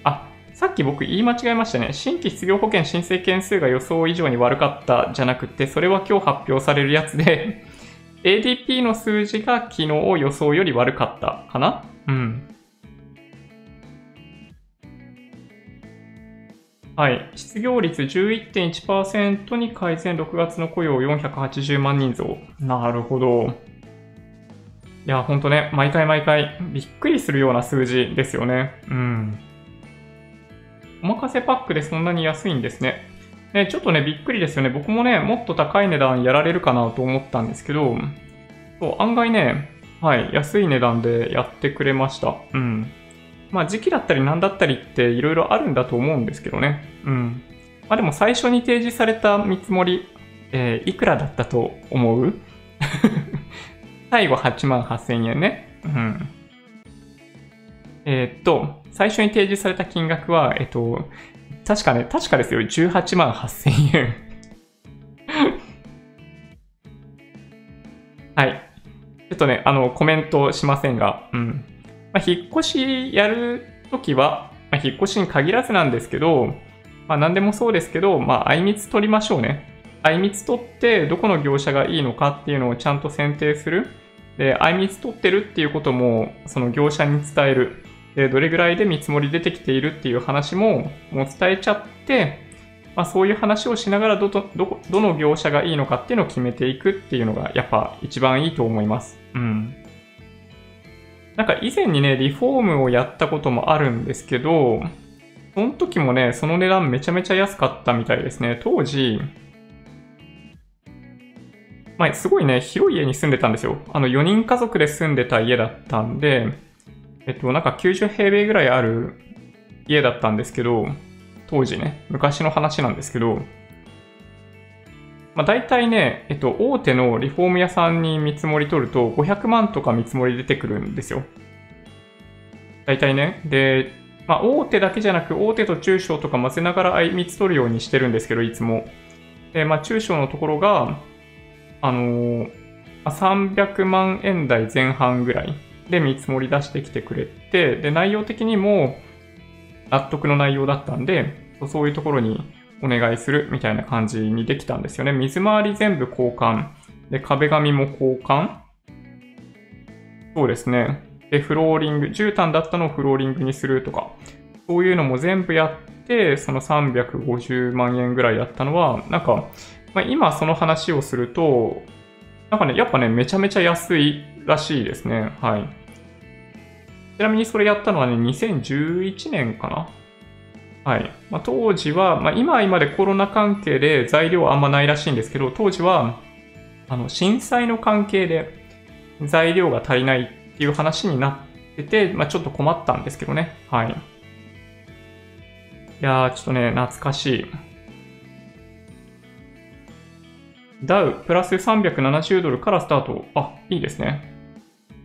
あ、さっき僕言い間違えましたね。新規失業保険申請件数が予想以上に悪かったじゃなくて、それは今日発表されるやつで *laughs* ADP の数字が昨日予想より悪かったかな？うん。はい。失業率11.1%に改善6月の雇用480万人増。なるほど。いや、ほんとね、毎回毎回びっくりするような数字ですよね。うん。おまかせパックでそんなに安いんですね。ね、ちょっとね、びっくりですよね。僕もね、もっと高い値段やられるかなと思ったんですけど、そう案外ね、はい、安い値段でやってくれました。うん。まあ時期だったり何だったりっていろいろあるんだと思うんですけどね。うん。まあでも最初に提示された見積もり、えー、いくらだったと思う？*laughs* 最後8万8000円ね。うん。えー、っと、最初に提示された金額は、えっと、確かね、確かですよ、18万8000円 *laughs* はい。ちょっとね、あの、コメントしませんが、うん。まあ、引っ越しやるときは、まあ、引っ越しに限らずなんですけど、まあ、何でもそうですけど、まあ、あいみつ取りましょうね。あいみつ取って、どこの業者がいいのかっていうのをちゃんと選定する。で、あいみつ取ってるっていうことも、その業者に伝える。で、どれぐらいで見積もり出てきているっていう話も、もう伝えちゃって、まあ、そういう話をしながらど、ど、ど、どの業者がいいのかっていうのを決めていくっていうのが、やっぱ一番いいと思います。うん。なんか以前にね、リフォームをやったこともあるんですけど、その時もね、その値段めちゃめちゃ安かったみたいですね。当時、まあ、すごいね、広い家に住んでたんですよ。あの、4人家族で住んでた家だったんで、えっと、なんか90平米ぐらいある家だったんですけど、当時ね、昔の話なんですけど、まあ、大体ね、えっと、大手のリフォーム屋さんに見積もり取ると500万とか見積もり出てくるんですよ。大体ね。で、まあ、大手だけじゃなく、大手と中小とか混ぜながら見積取るようにしてるんですけど、いつも。で、まあ、中小のところが、あのー、300万円台前半ぐらいで見積もり出してきてくれて、で、内容的にも納得の内容だったんで、そういうところにお願いするみたいな感じにできたんですよね。水回り全部交換。で、壁紙も交換。そうですね。で、フローリング、絨毯だったのをフローリングにするとか、そういうのも全部やって、その350万円ぐらいだったのは、なんか、まあ、今その話をすると、なんかね、やっぱね、めちゃめちゃ安いらしいですね。はい。ちなみにそれやったのはね、2011年かなはい。まあ、当時は、まあ、今は今でコロナ関係で材料はあんまないらしいんですけど、当時は、あの、震災の関係で材料が足りないっていう話になってて、まあ、ちょっと困ったんですけどね。はい。いやー、ちょっとね、懐かしい。ダウプラス370ドルからスタート。あ、いいですね。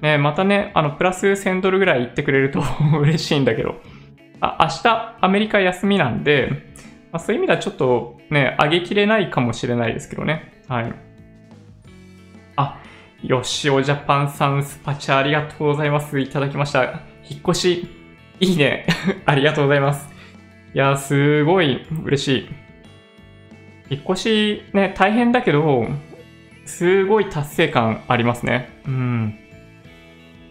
ね、またね、あの、プラス1000ドルぐらい言ってくれると *laughs* 嬉しいんだけど。あ、明日アメリカ休みなんで、まあ、そういう意味ではちょっとね、上げきれないかもしれないですけどね。はい。あ、よしおジャパンさんスパチャありがとうございます。いただきました。引っ越し、いいね。*laughs* ありがとうございます。いや、すごい嬉しい。引っ越しね、大変だけど、すごい達成感ありますね。うん。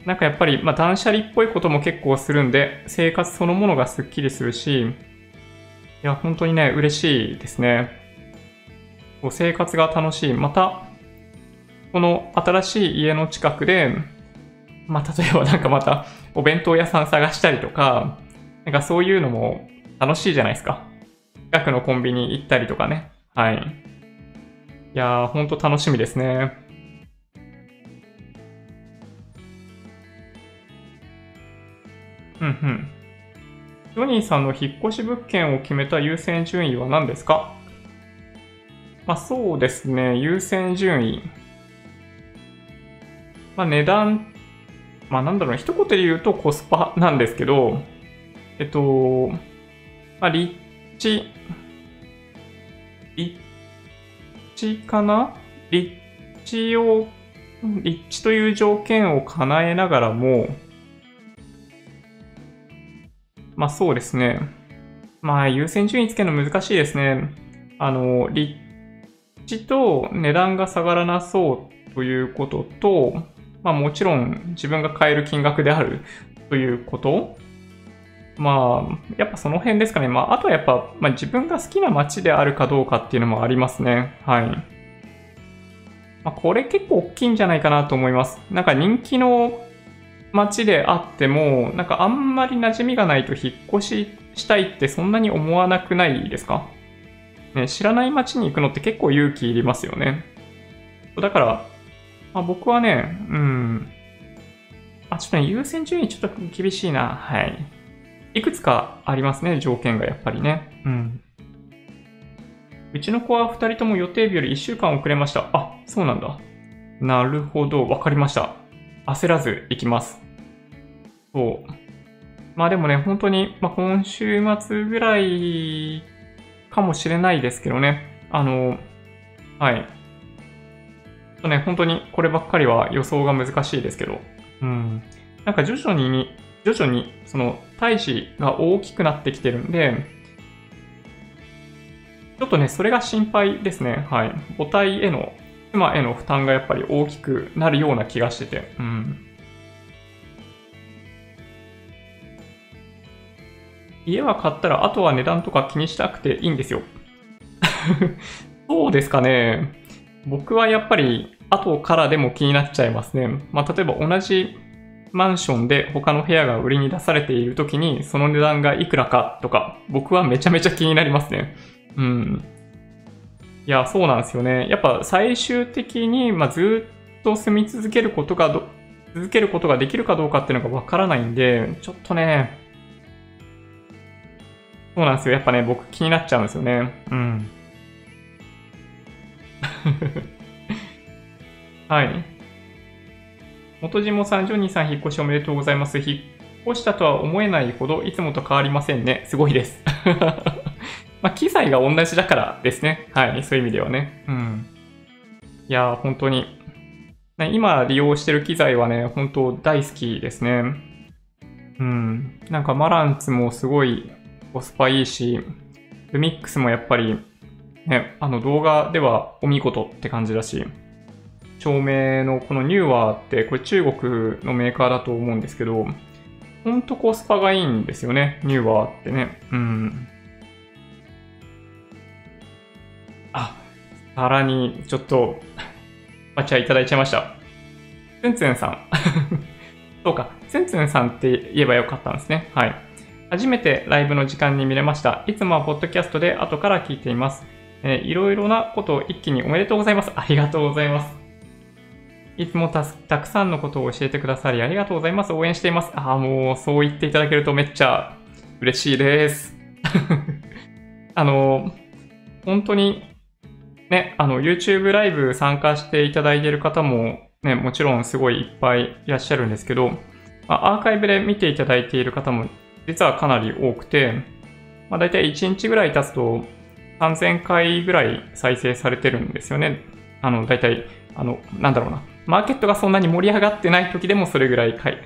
なんかやっぱり、まあ、断捨離っぽいことも結構するんで、生活そのものがスッキリするし、いや、本当にね、嬉しいですね。こう生活が楽しい。また、この新しい家の近くで、まあ、例えば *laughs* なんかまた、お弁当屋さん探したりとか、なんかそういうのも楽しいじゃないですか。近くのコンビニ行ったりとかね。はい。いやー、ほんと楽しみですね。うんうん。ジョニーさんの引っ越し物件を決めた優先順位は何ですか？まあそうですね、優先順位。まあ値段、まあなんだろう、一言で言うとコスパなんですけど、えっと、まあ立地、立地かな？立地を、立地という条件を叶えながらも、まあそうですね。まあ優先順位つけるの難しいですね。あの、立地と値段が下がらなそうということと、まあもちろん自分が買える金額である *laughs* ということまあ、やっぱその辺ですかね。まあ、あとはやっぱ、まあ、自分が好きな街であるかどうかっていうのもありますね。はい。まあ、これ結構大きいんじゃないかなと思います。なんか人気の街であっても、なんかあんまり馴染みがないと引っ越ししたいってそんなに思わなくないですか？ね、知らない街に行くのって結構勇気いりますよね。だから、まあ、僕はね、うん。あ、ちょっとね、優先順位ちょっと厳しいな。はい。いくつかありますね、条件がやっぱりね。うん。うちの子は2人とも予定日より1週間遅れました。あ、そうなんだ。なるほど、わかりました。焦らず行きます。そう。まあでもね、本当に、まあ、今週末ぐらいかもしれないですけどね。あの、はい。とね、本当にこればっかりは予想が難しいですけど。うん。なんか徐々に、徐々に、その、胎児が大きくなってきてるんで、ちょっとね、それが心配ですね。はい。母体への妻への負担がやっぱり大きくなるような気がしてて。うん。家は買ったら、あとは値段とか気にしなくていいんですよ。*laughs* そうですかね。僕はやっぱり、後からでも気になっちゃいますね。まあ、例えば同じマンションで他の部屋が売りに出されている時に、その値段がいくらかとか、僕はめちゃめちゃ気になりますね。うん。いや、そうなんですよね。やっぱ最終的に、まあ、ずっと住み続けることが続けることができるかどうかっていうのがわからないんで、ちょっとね、そうなんですよ。やっぱね、僕気になっちゃうんですよね。うん。はい。元島さん、ジョニーさん、引っ越しおめでとうございます。引っ越したとは思えないほど、いつもと変わりませんね。すごいです。まあ、機材が同じだからですね。はい。そういう意味ではね。うん。いやー、本当に。今利用してる機材はね、本当大好きですね。うん。なんかマランツもすごいコスパいいし、ルミックスもやっぱり、ね、あの動画ではお見事って感じだし、照明のこのニューワーって、これ中国のメーカーだと思うんですけど、ほんとコスパがいいんですよね、ニューワーってね。うん。あ、さらに、ちょっと、バチャいただいちゃいました。ツンツンさん。*laughs* そうか、ツンツンさんって言えばよかったんですね。はい。初めてライブの時間に見れました。いつもはポッドキャストで後から聞いています。えー、いろいろなことを一気におめでとうございます。ありがとうございます。いつもたたくさんのことを教えてくださりありがとうございます。応援しています。ああ、もうそう言っていただけるとめっちゃ嬉しいです。*laughs* あの、本当にね、あの、YouTube ライブ参加していただいている方もね、もちろんすごいいっぱいいらっしゃるんですけど、アーカイブで見ていただいている方も実はかなり多くて、まあ、大体1日ぐらい経つと3000回ぐらい再生されてるんですよね。あの、大体、あの、なんだろうな。マーケットがそんなに盛り上がってない時でもそれぐらい回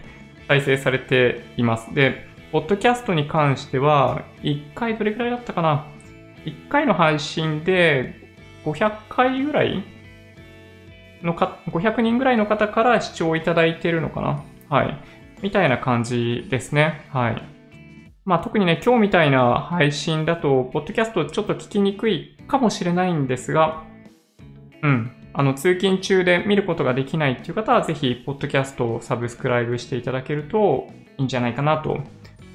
再生されています。で、ポッドキャストに関しては、1回どれぐらいだったかな ?1 回の配信で500回ぐらいのか、500人ぐらいの方から視聴いただいてるのかなはい。みたいな感じですね。はい。まあ特にね、今日みたいな配信だと、ポッドキャストちょっと聞きにくいかもしれないんですが、うん。あの、通勤中で見ることができないっていう方は、ぜひ、ポッドキャストをサブスクライブしていただけるといいんじゃないかなと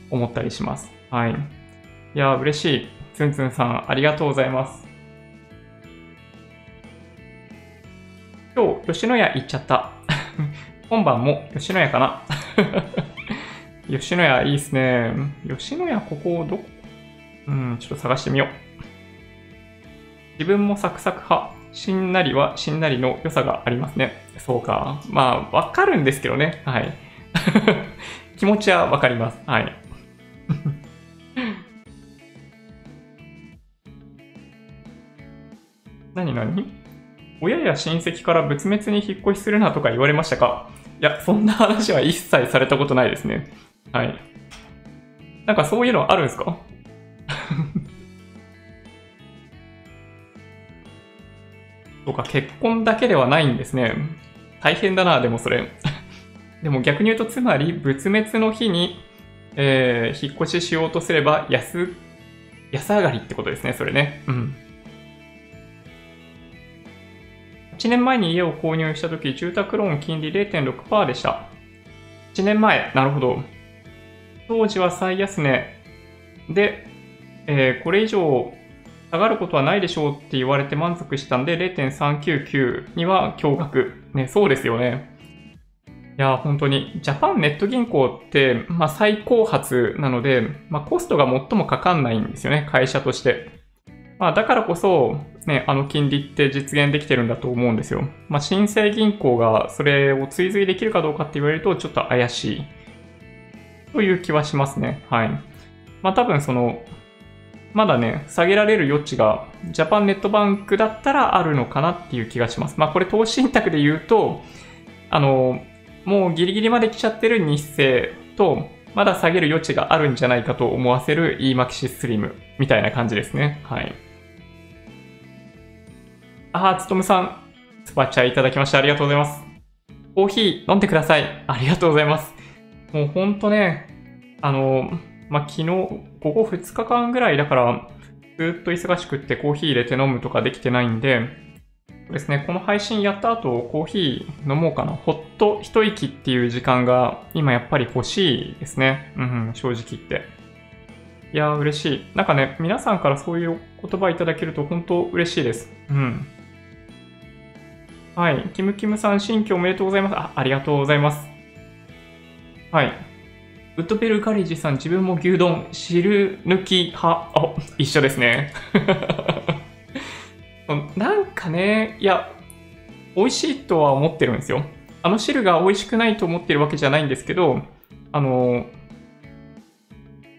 思ったりします。はい。いや、嬉しい。ツンツンさん、ありがとうございます。今日、吉野家行っちゃった。今晩も吉野家かな吉野家いいっすね。吉野家ここどこ？うん、ちょっと探してみよう。自分もサクサク派。しんなりはしんなりの良さがありますね。そうか。まあ、わかるんですけどね。はい。*laughs* 気持ちはわかります。はい。*laughs* 何何？親や親戚から仏滅に引っ越しするなとか言われましたか？いや、そんな話は一切されたことないですね。はい。なんかそういうのあるんですか？*laughs* そうか、結婚だけではないんですね。大変だな、でもそれ。*laughs* でも逆に言うと、つまり、仏滅の日に、えー、引っ越ししようとすれば、安、安上がりってことですね、それね。うん。1年前に家を購入した時、住宅ローン金利0.6%でした。1年前、なるほど。当時は最安値で、えー、これ以上下がることはないでしょうって言われて満足したんで、0.399には驚愕。ね、そうですよね。いや、本当に、ジャパンネット銀行って、まあ、最高発なので、まあ、コストが最もかかんないんですよね、会社として。まあ、だからこそ、ね、あの金利って実現できてるんだと思うんですよ。まあ、新生銀行がそれを追随できるかどうかって言われると、ちょっと怪しい。という気はしますね。はい。まあ、多分その、まだね、下げられる余地が、ジャパンネットバンクだったらあるのかなっていう気がします。まあこれ投資信託で言うと、あの、もうギリギリまで来ちゃってる日清と、まだ下げる余地があるんじゃないかと思わせる e マキシスリムみたいな感じですね。はい。あー、つとむさん、スパチャいただきましてありがとうございます。コーヒー飲んでください。ありがとうございます。もうほんとね、あの、まあ、昨日、ここ2日間ぐらいだから、ずっと忙しくってコーヒー入れて飲むとかできてないんで、そうですね、この配信やった後、コーヒー飲もうかな。ほっと一息っていう時間が今やっぱり欲しいですね。うん、正直言って。いやー嬉しい。なんかね、皆さんからそういう言葉いただけると本当嬉しいです。うん。はい。キムキムさん、新居おめでとうございます。あ、ありがとうございます。はい。ウッドベルカレッジさん、自分も牛丼、汁抜き派。あ、一緒ですね。*laughs* なんかね、いや、美味しいとは思ってるんですよ。あの汁が美味しくないと思ってるわけじゃないんですけど、あの、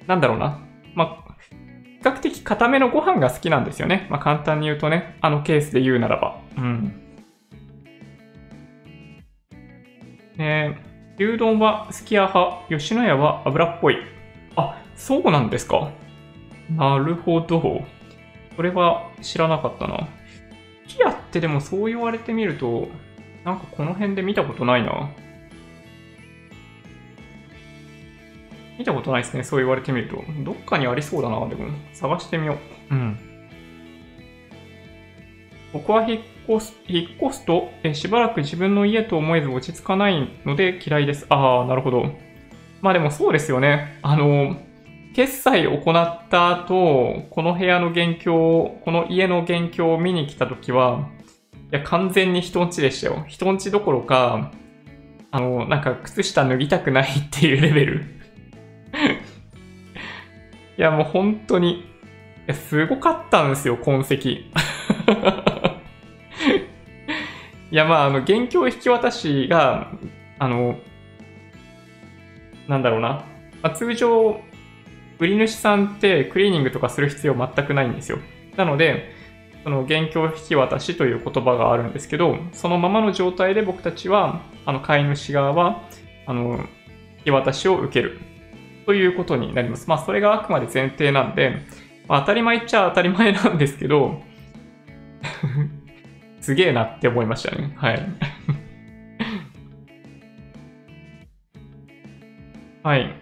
なんだろうな。まあ、比較的固めのご飯が好きなんですよね。まあ、簡単に言うとね、あのケースで言うならば。うん。ね牛丼はすき家派、吉野家は油っぽい。あ、そうなんですか。なるほど。これは知らなかったな。すき家ってでもそう言われてみると、なんかこの辺で見たことないな。見たことないですね、そう言われてみると。どっかにありそうだな、でも。探してみよう。うん。僕は引っ越す、引っ越すと、えしばらく自分の家と思えず落ち着かないので嫌いです。ああ、なるほど。まあでもそうですよね。あの、決済を行った後、この部屋の現況、この家の現況を見に来た時は、いや、完全に人んちでしたよ。人んちどころか、あの、なんか靴下脱ぎたくないっていうレベル。いや、もう本当に、すごかったんですよ、痕跡。いや、まあ、あの、現況引き渡しが、あの、なんだろうな。まあ、通常、売り主さんってクリーニングとかする必要全くないんですよ。なので、その現況引き渡しという言葉があるんですけど、そのままの状態で僕たちは、あの、飼い主側は、あの、引き渡しを受ける。ということになります。まあ、それがあくまで前提なんで、まあ、当たり前っちゃ当たり前なんですけど、すげえなって思いましたね。はい。*laughs* はい。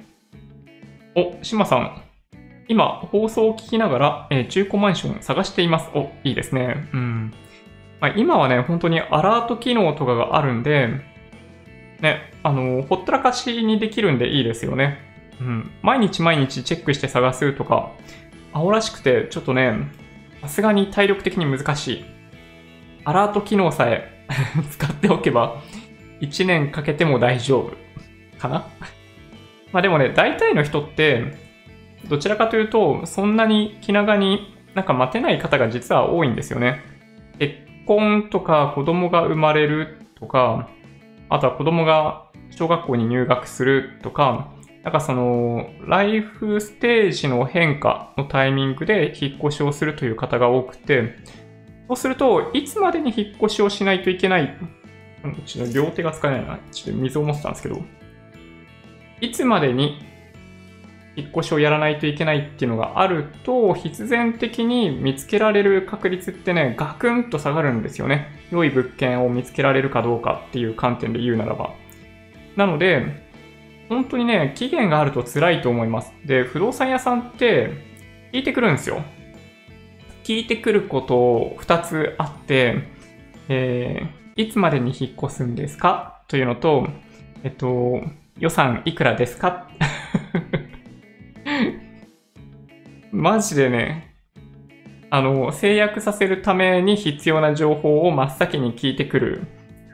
お、島さん。今、放送を聞きながら、えー、中古マンション探しています。お、いいですね。うん。まあ、今はね、本当にアラート機能とかがあるんで、ね、あの、ほったらかしにできるんでいいですよね。うん。毎日毎日チェックして探すとか、青らしくて、ちょっとね、さすがに体力的に難しい。アラート機能さえ *laughs* 使っておけば、1年かけても大丈夫かな？*laughs* まあでもね、大体の人って、どちらかというと、そんなに気長になんか待てない方が実は多いんですよね。結婚とか子供が生まれるとか、あとは子供が小学校に入学するとか、なんかその、ライフステージの変化のタイミングで引っ越しをするという方が多くて、そうすると、いつまでに引っ越しをしないといけない、ちょっと両手が使えないな。ちょっと水を持ってたんですけど、いつまでに引っ越しをやらないといけないっていうのがあると、必然的に見つけられる確率ってね、ガクンと下がるんですよね。良い物件を見つけられるかどうかっていう観点で言うならば。なので、本当にね、期限があると辛いと思います。で、不動産屋さんって聞いてくるんですよ。聞いてくること2つあって、えー、いつまでに引っ越すんですか？というのと、えっと、予算いくらですか？*laughs* マジでね、あの、制約させるために必要な情報を真っ先に聞いてくる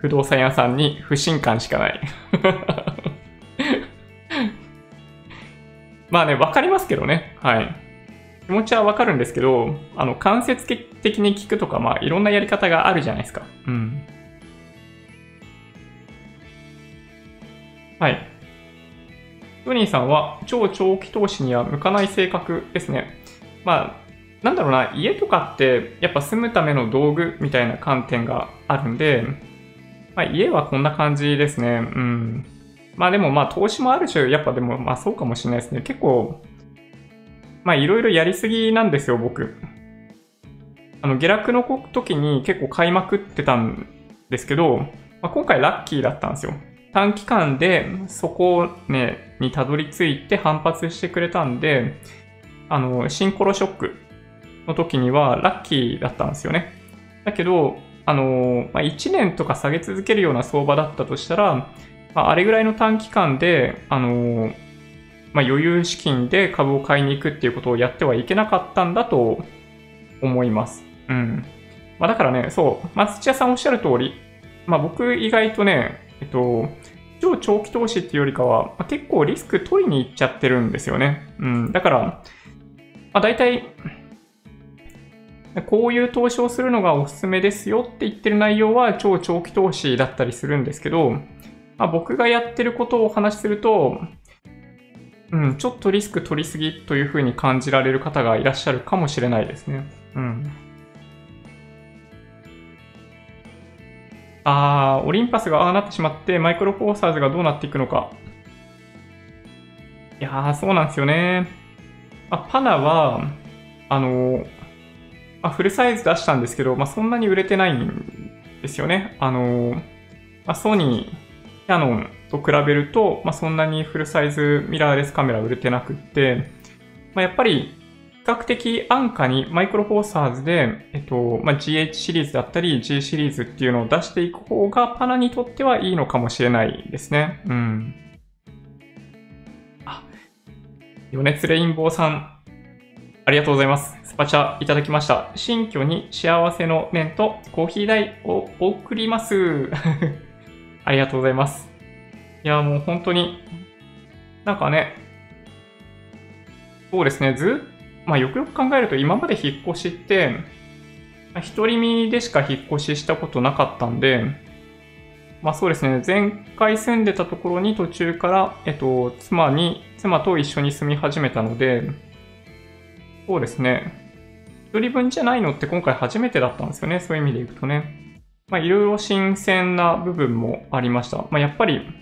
不動産屋さんに不信感しかない *laughs* まあね、わかりますけどね。はい。気持ちはわかるんですけど、あの、間接的に聞くとか、まあ、いろんなやり方があるじゃないですか。うん。はい。トニーさんは超長期投資には向かない性格ですね。まあ、なんだろうな、家とかってやっぱ住むための道具みたいな観点があるんで、まあ、家はこんな感じですね。うん。まあでもまあ投資もある種、やっぱでもまあそうかもしれないですね。結構まあいろいろやりすぎなんですよ、僕。あの、下落の時に結構買いまくってたんですけど、まあ、今回ラッキーだったんですよ。短期間でそこね、にたどり着いて反発してくれたんで、あの、シンコロショックの時にはラッキーだったんですよね。だけど、あの、まあ、1年とか下げ続けるような相場だったとしたら、まあ、あれぐらいの短期間で、あの、まあ、余裕資金で株を買いに行くっていうことをやってはいけなかったんだと思います。うん。まあ、だからね、そう、松千屋さんおっしゃる通り、まあ、僕意外とね、えっと、超長期投資っていうよりかは、まあ、結構リスク取りに行っちゃってるんですよね。うん。だから、まあ、大体、こういう投資をするのがおすすめですよって言ってる内容は超長期投資だったりするんですけど、まあ、僕がやってることをお話しすると、うん、ちょっとリスク取りすぎというふうに感じられる方がいらっしゃるかもしれないですね。うん。あー、オリンパスがああなってしまって、マイクロフォーサーズがどうなっていくのか。いやー、そうなんですよね。あ、パナは、あのあ、フルサイズ出したんですけど、まあ、そんなに売れてないんですよね。あのまあ、ソニー、キャノンと比べると、まあ、そんなにフルサイズミラーレスカメラ売れてなくって、まあ、やっぱり比較的安価にマイクロフォーサーズで、えっと、まあ、GH シリーズだったり G シリーズっていうのを出していく方がパナにとってはいいのかもしれないですね。うん。あ、余熱レインボーさん、ありがとうございます。スパチャいただきました。新居に幸せの念とコーヒー代を送ります。*laughs* ありがとうございます。いや、もう本当に、なんかね、そうですね、ずまあよくよく考えると今まで引っ越しって、独り身でしか引っ越ししたことなかったんで、まあそうですね、前回住んでたところに途中から、えっと、妻に、妻と一緒に住み始めたので、そうですね、一人分じゃないのって今回初めてだったんですよね、そういう意味でいくとね。まあいろいろ新鮮な部分もありました。まあやっぱり、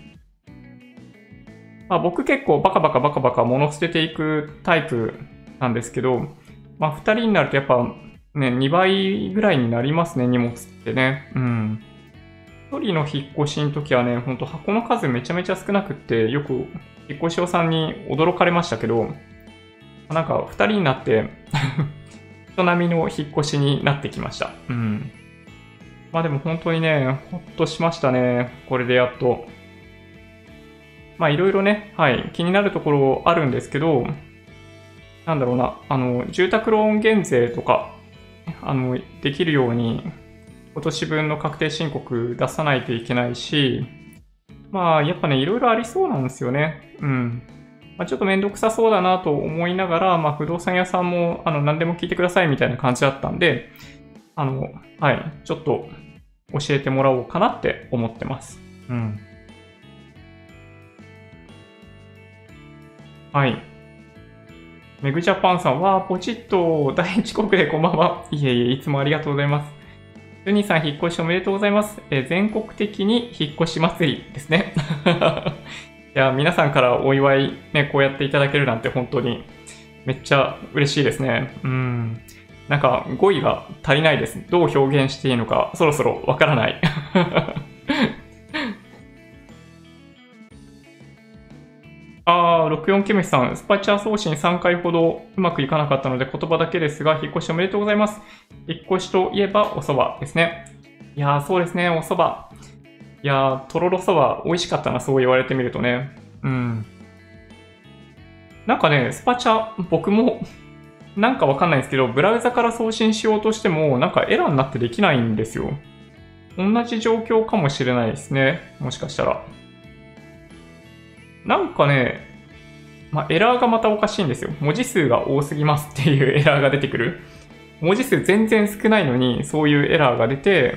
まあ僕結構バカバカバカバカ物捨てていくタイプなんですけど、まあ、2人になるとやっぱね、2倍ぐらいになりますね、荷物ってね。うん。1人の引っ越しの時はね、ほんと箱の数めちゃめちゃ少なくって、よく引っ越し屋さんに驚かれましたけど、なんか2人になって *laughs* 人並みの引っ越しになってきました。うん。まあでも本当にね、ほっとしましたね。これでやっと。まあいろいろね、はい、気になるところあるんですけど、なんだろうな、あの、住宅ローン減税とか、あの、できるように、今年分の確定申告出さないといけないし、まあ、やっぱね、いろいろありそうなんですよね。うん。まあ、ちょっとめんどくさそうだなと思いながら、まあ、不動産屋さんも、あの、何でも聞いてくださいみたいな感じだったんで、あの、はい、ちょっと教えてもらおうかなって思ってます。うん。はい。メグジャパンさんは、ポチッと大遅刻でこんばんは。いえいえ、いつもありがとうございます。ジュニさん、引っ越しおめでとうございます。え、全国的に引っ越し祭りですね。*laughs* いや、皆さんからお祝いね、こうやっていただけるなんて本当にめっちゃ嬉しいですね。うん。なんか語彙が足りないです。どう表現していいのか、そろそろわからない。ああ、64ケムシさん、スパチャ送信3回ほどうまくいかなかったので言葉だけですが、引っ越しおめでとうございます。引っ越しといえばお蕎麦ですね。いやー、そうですね、お蕎麦。いやー、とろろ蕎麦美味しかったな、そう言われてみるとね。うん。なんかね、スパチャ、僕も、なんかわかんないんですけど、ブラウザから送信しようとしても、なんかエラーになってできないんですよ。同じ状況かもしれないですね。もしかしたら。なんかね、まあ、エラーがまたおかしいんですよ。文字数が多すぎますっていう *laughs* エラーが出てくる。文字数全然少ないのに、そういうエラーが出て、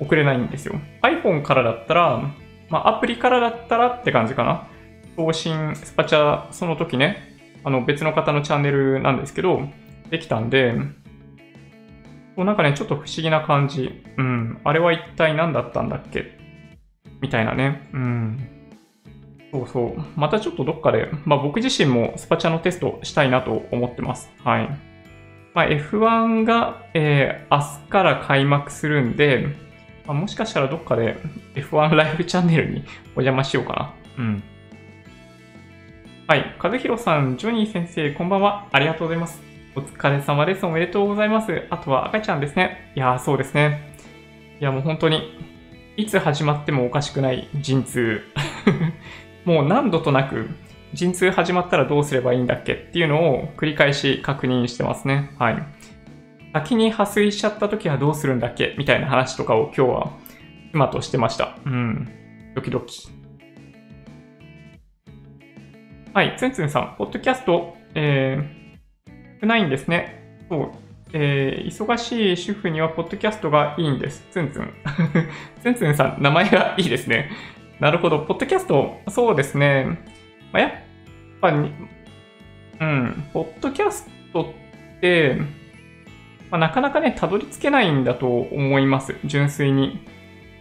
送れないんですよ。iPhone からだったら、まあ、アプリからだったらって感じかな。送信、スパチャ、その時ね、あの別の方のチャンネルなんですけど、できたんで、もうなんかね、ちょっと不思議な感じ。うん。あれは一体何だったんだっけ？みたいなね。うん。そうそう。またちょっとどっかで、まあ僕自身もスパチャのテストしたいなと思ってます。はい。まあ、F1 が、えー、明日から開幕するんで、まあ、もしかしたらどっかで F1 ライブチャンネルにお邪魔しようかな。うん。はい。和弘さん、ジョニー先生、こんばんは。ありがとうございます。お疲れ様です。おめでとうございます。あとは赤ちゃんですね。いやー、そうですね。いや、もう本当に、いつ始まってもおかしくない陣痛。もう何度となく、陣痛始まったらどうすればいいんだっけっていうのを繰り返し確認してますね。はい。先に破水しちゃった時はどうするんだっけみたいな話とかを今日は妻としてました。うん。ドキドキ。はい、ツンツンさん、ポッドキャスト、えー、少ないんですね。そう、えー、忙しい主婦にはポッドキャストがいいんです。ツンツン。*laughs* ツンツンさん、名前がいいですね。なるほど。ポッドキャスト、そうですね。まあ、やっぱり、うん、ポッドキャストって、まあ、なかなかね、たどり着けないんだと思います。純粋に。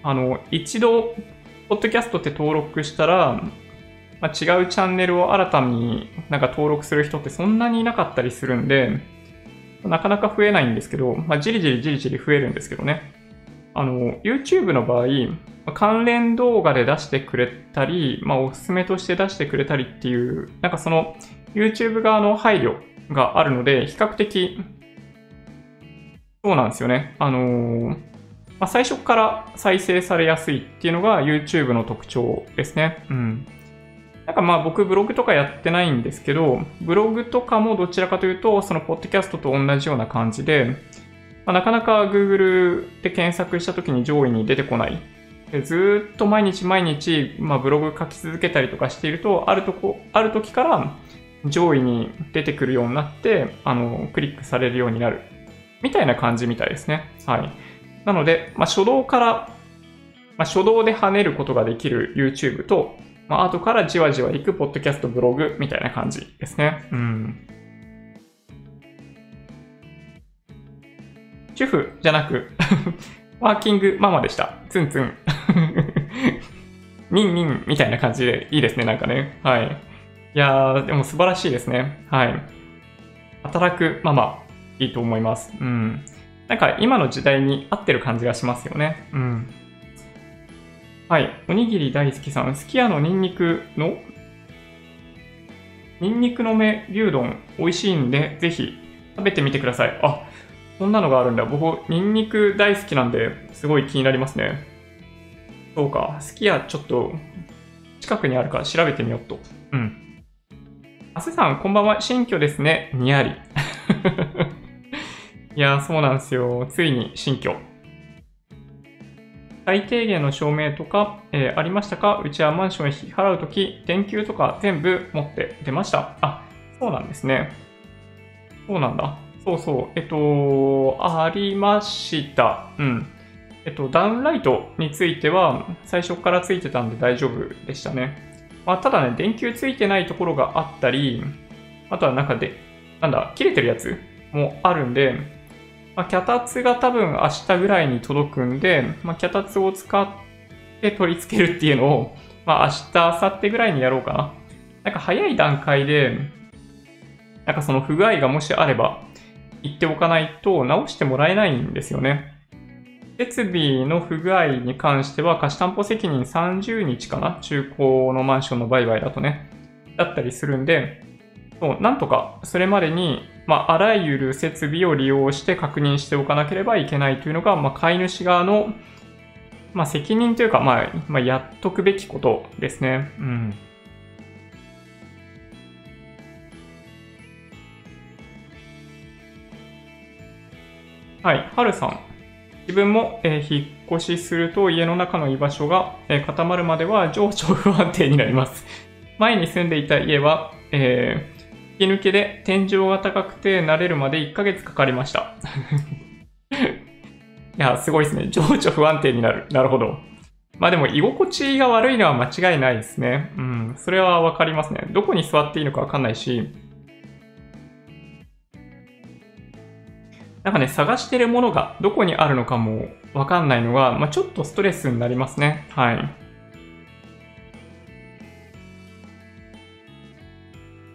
あの、一度、ポッドキャストって登録したら、まあ、違うチャンネルを新たになんか登録する人ってそんなにいなかったりするんで、なかなか増えないんですけど、まあ、じりじりじりじり増えるんですけどね。あの、YouTube の場合、関連動画で出してくれたり、まあ、おすすめとして出してくれたりっていう、なんかその YouTube 側の配慮があるので、比較的、そうなんですよね。あのー、まあ、最初から再生されやすいっていうのが YouTube の特徴ですね。うん。なんかまあ僕ブログとかやってないんですけど、ブログとかもどちらかというと、そのポッドキャストと同じような感じで、まあ、なかなか Google で検索した時に上位に出てこない。でずっと毎日毎日、まあ、ブログ書き続けたりとかしていると、あるとこ、ある時から上位に出てくるようになって、あの、クリックされるようになる。みたいな感じみたいですね。はい。なので、まあ、初動から、まあ、初動で跳ねることができる YouTube と、まあ、後からじわじわ行くポッドキャストブログみたいな感じですね。うん。主婦じゃなくワーキングママでした。ツンツン。*laughs* ニンニンみたいな感じでいいですね、なんかね。はい。いやー、でも素晴らしいですね。はい。働くママ、いいと思います。うん。なんか今の時代に合ってる感じがしますよね。うん。はい。おにぎり大好きさん。すき家のニンニクのニンニクの芽牛丼美味しいんで、ぜひ食べてみてください。あ、そんなのがあるんだ。僕、ニンニク大好きなんで、すごい気になりますね。そうか。好きや、ちょっと、近くにあるか調べてみよっと。うん。あすさん、こんばんは。新居ですね。にやり。*laughs* いや、そうなんですよ。ついに新居。最低限の証明とか、えー、ありましたか？うちはマンションに払うとき、電球とか全部持って出ました。あ、そうなんですね。そうなんだ。そうそう。えっと、ありました。うん。えっと、ダウンライトについては、最初からついてたんで大丈夫でしたね。まあ、ただね、電球ついてないところがあったり、あとは中で、なんだ、切れてるやつもあるんで、まあ、脚立が多分明日ぐらいに届くんで、まあ、脚立を使って取り付けるっていうのを、まあ、明日、明後日ぐらいにやろうかな。なんか早い段階で、なんかその不具合がもしあれば、言っておかないと直してもらえないんですよね。設備の不具合に関しては貸し担保責任30日かな？中古のマンションの売買だとね。だったりするんで、そうなんとかそれまでに、まあ、あらゆる設備を利用して確認しておかなければいけないというのが、まあ、飼い主側の、まあ、責任というか、まあ、まあ、やっとくべきことですね。うん。はい、はるさん。自分も、えー、引っ越しすると家の中の居場所が、えー、固まるまでは情緒不安定になります。*laughs* 前に住んでいた家は、えー、吹き抜けで天井が高くて慣れるまで1ヶ月かかりました。*laughs* いや、すごいですね。情緒不安定になる。なるほど。まあでも居心地が悪いのは間違いないですね。うん。それはわかりますね。どこに座っていいのかわかんないし、なんかね、探してるものがどこにあるのかもわかんないのが、まあ、ちょっとストレスになりますね。はい。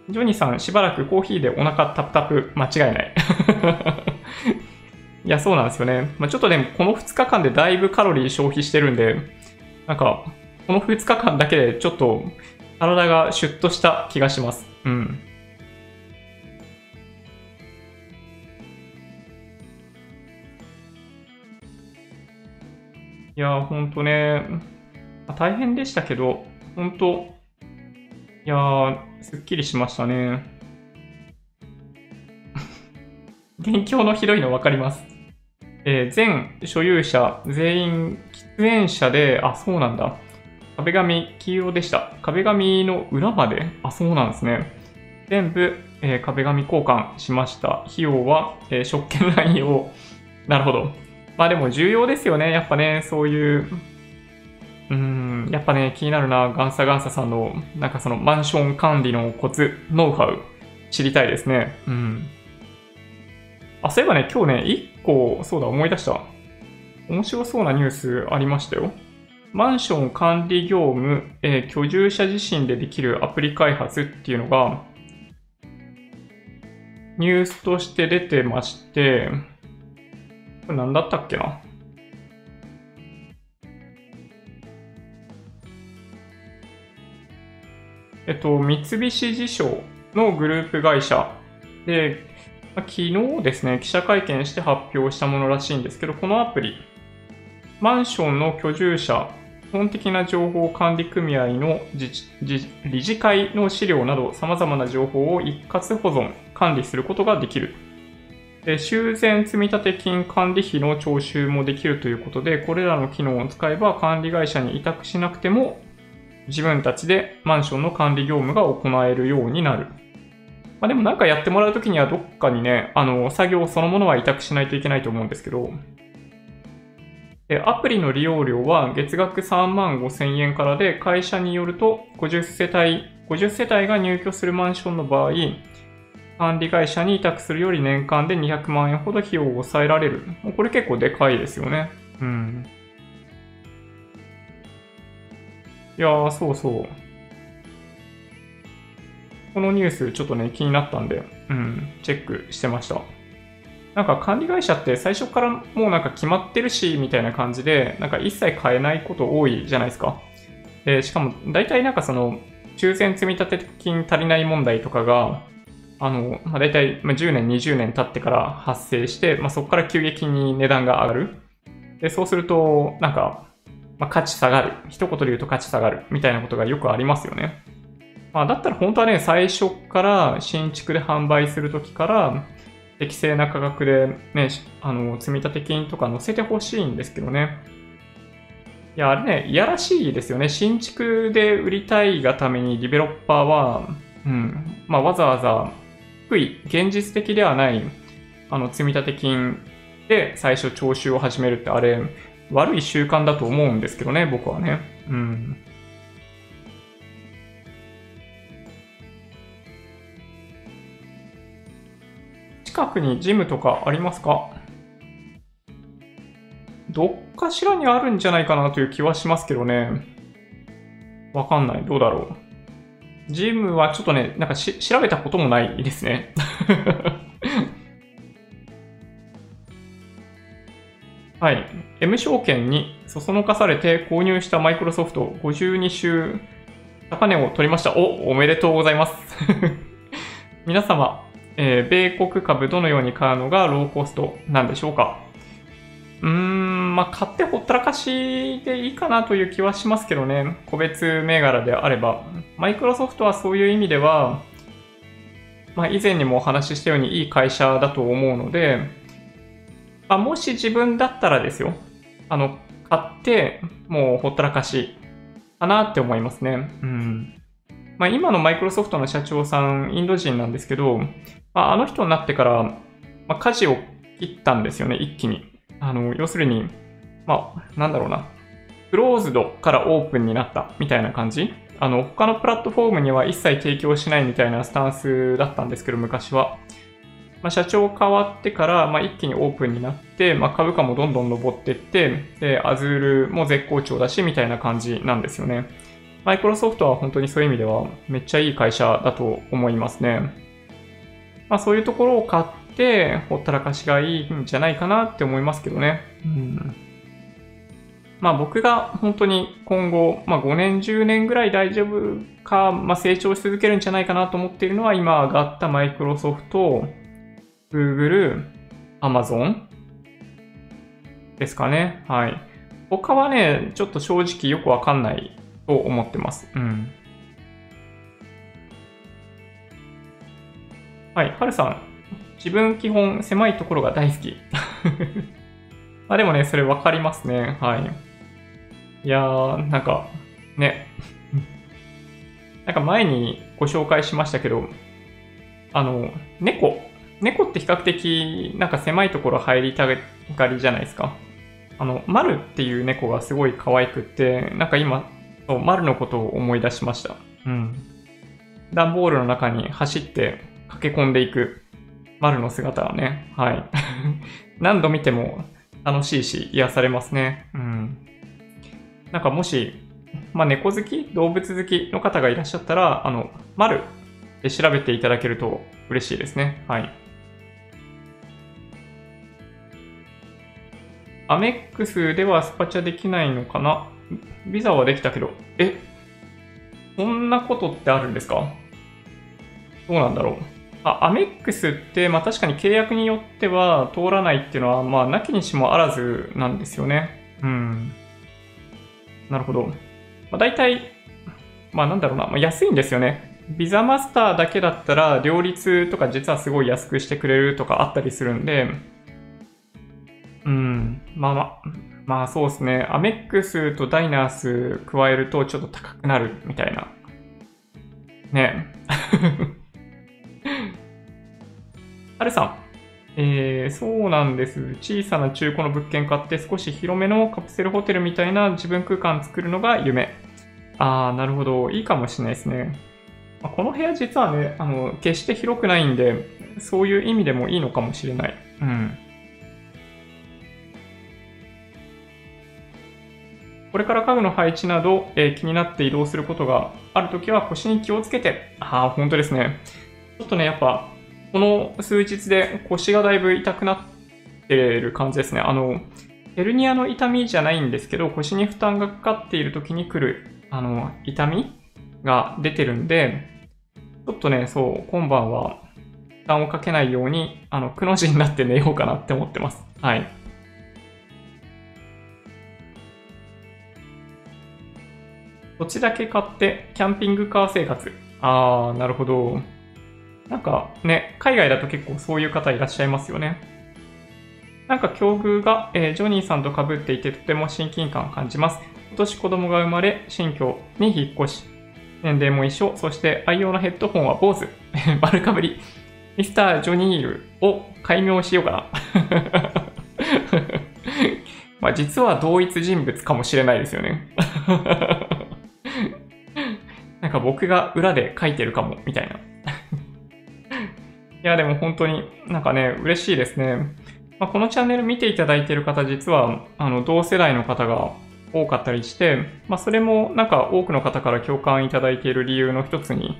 ジョニーさん、しばらくコーヒーでお腹タプタプ、間違いない。*laughs* いや、そうなんですよね。まあ、ちょっとでも、この2日間でだいぶカロリー消費してるんで、なんか、この2日間だけでちょっと体がシュッとした気がします。うん。いやほんとね、大変でしたけど、ほんと、いやー、すっきりしましたね。*laughs* 元凶のひどいの分かります。えー、全所有者、全員喫煙者で、あ、そうなんだ。壁紙黄色でした。壁紙の裏まであ、そうなんですね。全部、えー壁紙交換しました。費用は、えー食券乱用。なるほど。まあでも重要ですよね。やっぱね、そういう、うーん、やっぱね、気になるな。ガンサガンサさんの、なんかそのマンション管理のコツ、ノウハウ、知りたいですね。うん。あ、そういえばね、今日ね、一個、そうだ、思い出した。面白そうなニュースありましたよ。マンション管理業務、えー居住者自身でできるアプリ開発っていうのが、ニュースとして出てまして、これ何だったっけなえっと、三菱地所のグループ会社で、昨日ですね、記者会見して発表したものらしいんですけど、このアプリ、マンションの居住者、基本的な情報管理組合の自治自理事会の資料など様々な情報を一括保存、管理することができる。で修繕積立金管理費の徴収もできるということで、これらの機能を使えば管理会社に委託しなくても自分たちでマンションの管理業務が行えるようになる。まあ、でもなんかやってもらうときにはどっかにね、あの、作業そのものは委託しないといけないと思うんですけど、でアプリの利用料は月額3万5千円からで、会社によると50世帯、50世帯が入居するマンションの場合、管理会社に委託するより年間で200万円ほど費用を抑えられる。もうこれ結構でかいですよね。うん。いやー、そうそう。このニュースちょっとね、気になったんで、うん、チェックしてました。なんか管理会社って最初からもうなんか決まってるし、みたいな感じで、なんか一切変えないこと多いじゃないですか。で、しかも大体なんかその、抽選積立金足りない問題とかが、あの、まあ、大体10年、20年経ってから発生して、まあ、そこから急激に値段が上がる。で、そうすると、なんか、まあ、価値下がる。一言で言うと価値下がる。みたいなことがよくありますよね。まあ、だったら本当はね、最初から新築で販売するときから、適正な価格でね、あの、積立金とか載せてほしいんですけどね。いや、あれね、いやらしいですよね。新築で売りたいがためにディベロッパーは、うん、まあ、わざわざ低い、現実的ではない、あの、積立金で最初徴収を始めるって、あれ、悪い習慣だと思うんですけどね、僕はね。うん。近くにジムとかありますか？どっかしらにあるんじゃないかなという気はしますけどね。わかんない。どうだろう。ジムはちょっとね、なんかし調べたこともないですね。*laughs* はい。M 証券にそそのかされて購入したマイクロソフト52週高値を取りました。お、おめでとうございます。*laughs* 皆様、えー米国株どのように買うのがローコストなんでしょうか？うーん、まあ、買ってほったらかしでいいかなという気はしますけどね。個別銘柄であれば。マイクロソフトはそういう意味では、まあ、以前にもお話ししたようにいい会社だと思うので、まあ、もし自分だったらですよ。あの、買って、もうほったらかしかなって思いますね。うん。まあ、今のマイクロソフトの社長さん、インド人なんですけど、まあ、あの人になってから、まあ、舵を切ったんですよね、一気に。あの、要するに、まあ、なんだろうな。クローズドからオープンになったみたいな感じあの、他のプラットフォームには一切提供しないみたいなスタンスだったんですけど、昔は。まあ、社長変わってから、まあ、一気にオープンになって、まあ、株価もどんどん上っていって、で、アズールも絶好調だし、みたいな感じなんですよね。マイクロソフトは本当にそういう意味ではめっちゃいい会社だと思いますね。まあそういうところを買ってほったらかしがいいんじゃないかなって思いますけどね。うん、まあ僕が本当に今後、まあ5年10年ぐらい大丈夫か、まあ成長し続けるんじゃないかなと思っているのは今上がったマイクロソフト、Google、Amazon ですかね。はい。他はね、ちょっと正直よくわかんないと思ってます。うん。はい、はるさん。自分基本狭いところが大好き。*laughs* まあでもね、それわかりますね。はい。いやー、なんか、ね。*laughs* なんか前にご紹介しましたけど、あの、猫。猫って比較的なんか狭いところ入りたがりじゃないですか。あの、丸っていう猫がすごい可愛くって、なんか今、そう丸のことを思い出しました。うん。段ボールの中に走って駆け込んでいく丸の姿はね、はい。*laughs* 何度見ても楽しいし癒されますね。うん。なんかもし、まあ、猫好き、動物好きの方がいらっしゃったら、あの、丸で調べていただけると嬉しいですね。はい。アメックスではスパチャできないのかな？ビザはできたけど、え？そんなことってあるんですか？どうなんだろうあ、アメックスって、まあ確かに契約によっては通らないっていうのは、まあなきにしもあらずなんですよね。うん。なるほど。まあ大体、まあなんだろうな、まあ、安いんですよね。ビザマスターだけだったら、両立とか実はすごい安くしてくれるとかあったりするんで、うん、まあまあ、まあそうですね。アメックスとダイナース加えるとちょっと高くなるみたいな。ね。*laughs* はるさん。えー、そうなんです。小さな中古の物件買って少し広めのカプセルホテルみたいな自分空間作るのが夢。あー、なるほど。いいかもしれないですね。まあ、この部屋実はね、あの、決して広くないんで、そういう意味でもいいのかもしれない。うん。これから家具の配置など、えー、気になって移動することがあるときは腰に気をつけて。ああ、本当ですね。ちょっとね、やっぱ、この数日で腰がだいぶ痛くなってる感じですね。あの、ヘルニアの痛みじゃないんですけど、腰に負担がかかっている時に来る、あの、痛みが出てるんで、ちょっとね、そう、今晩は負担をかけないように、あの、くの字になって寝ようかなって思ってます。はい。土地だけ買ってキャンピングカー生活。あー、なるほど。なんかね、海外だと結構そういう方いらっしゃいますよね。なんか境遇が、えー、ジョニーさんと被っていてとても親近感を感じます。今年子供が生まれ、新居に引っ越し、年齢も一緒、そして愛用のヘッドホンは坊主、*laughs* 丸かぶり、ミスター・ジョニールを解明しようかな。*laughs* まあ実は同一人物かもしれないですよね。*laughs* なんか僕が裏で書いてるかも、みたいな。いや、でも本当になんかね、嬉しいですね。まあ、このチャンネル見ていただいている方、実は、あの、同世代の方が多かったりして、まあ、それもなんか多くの方から共感いただいている理由の一つに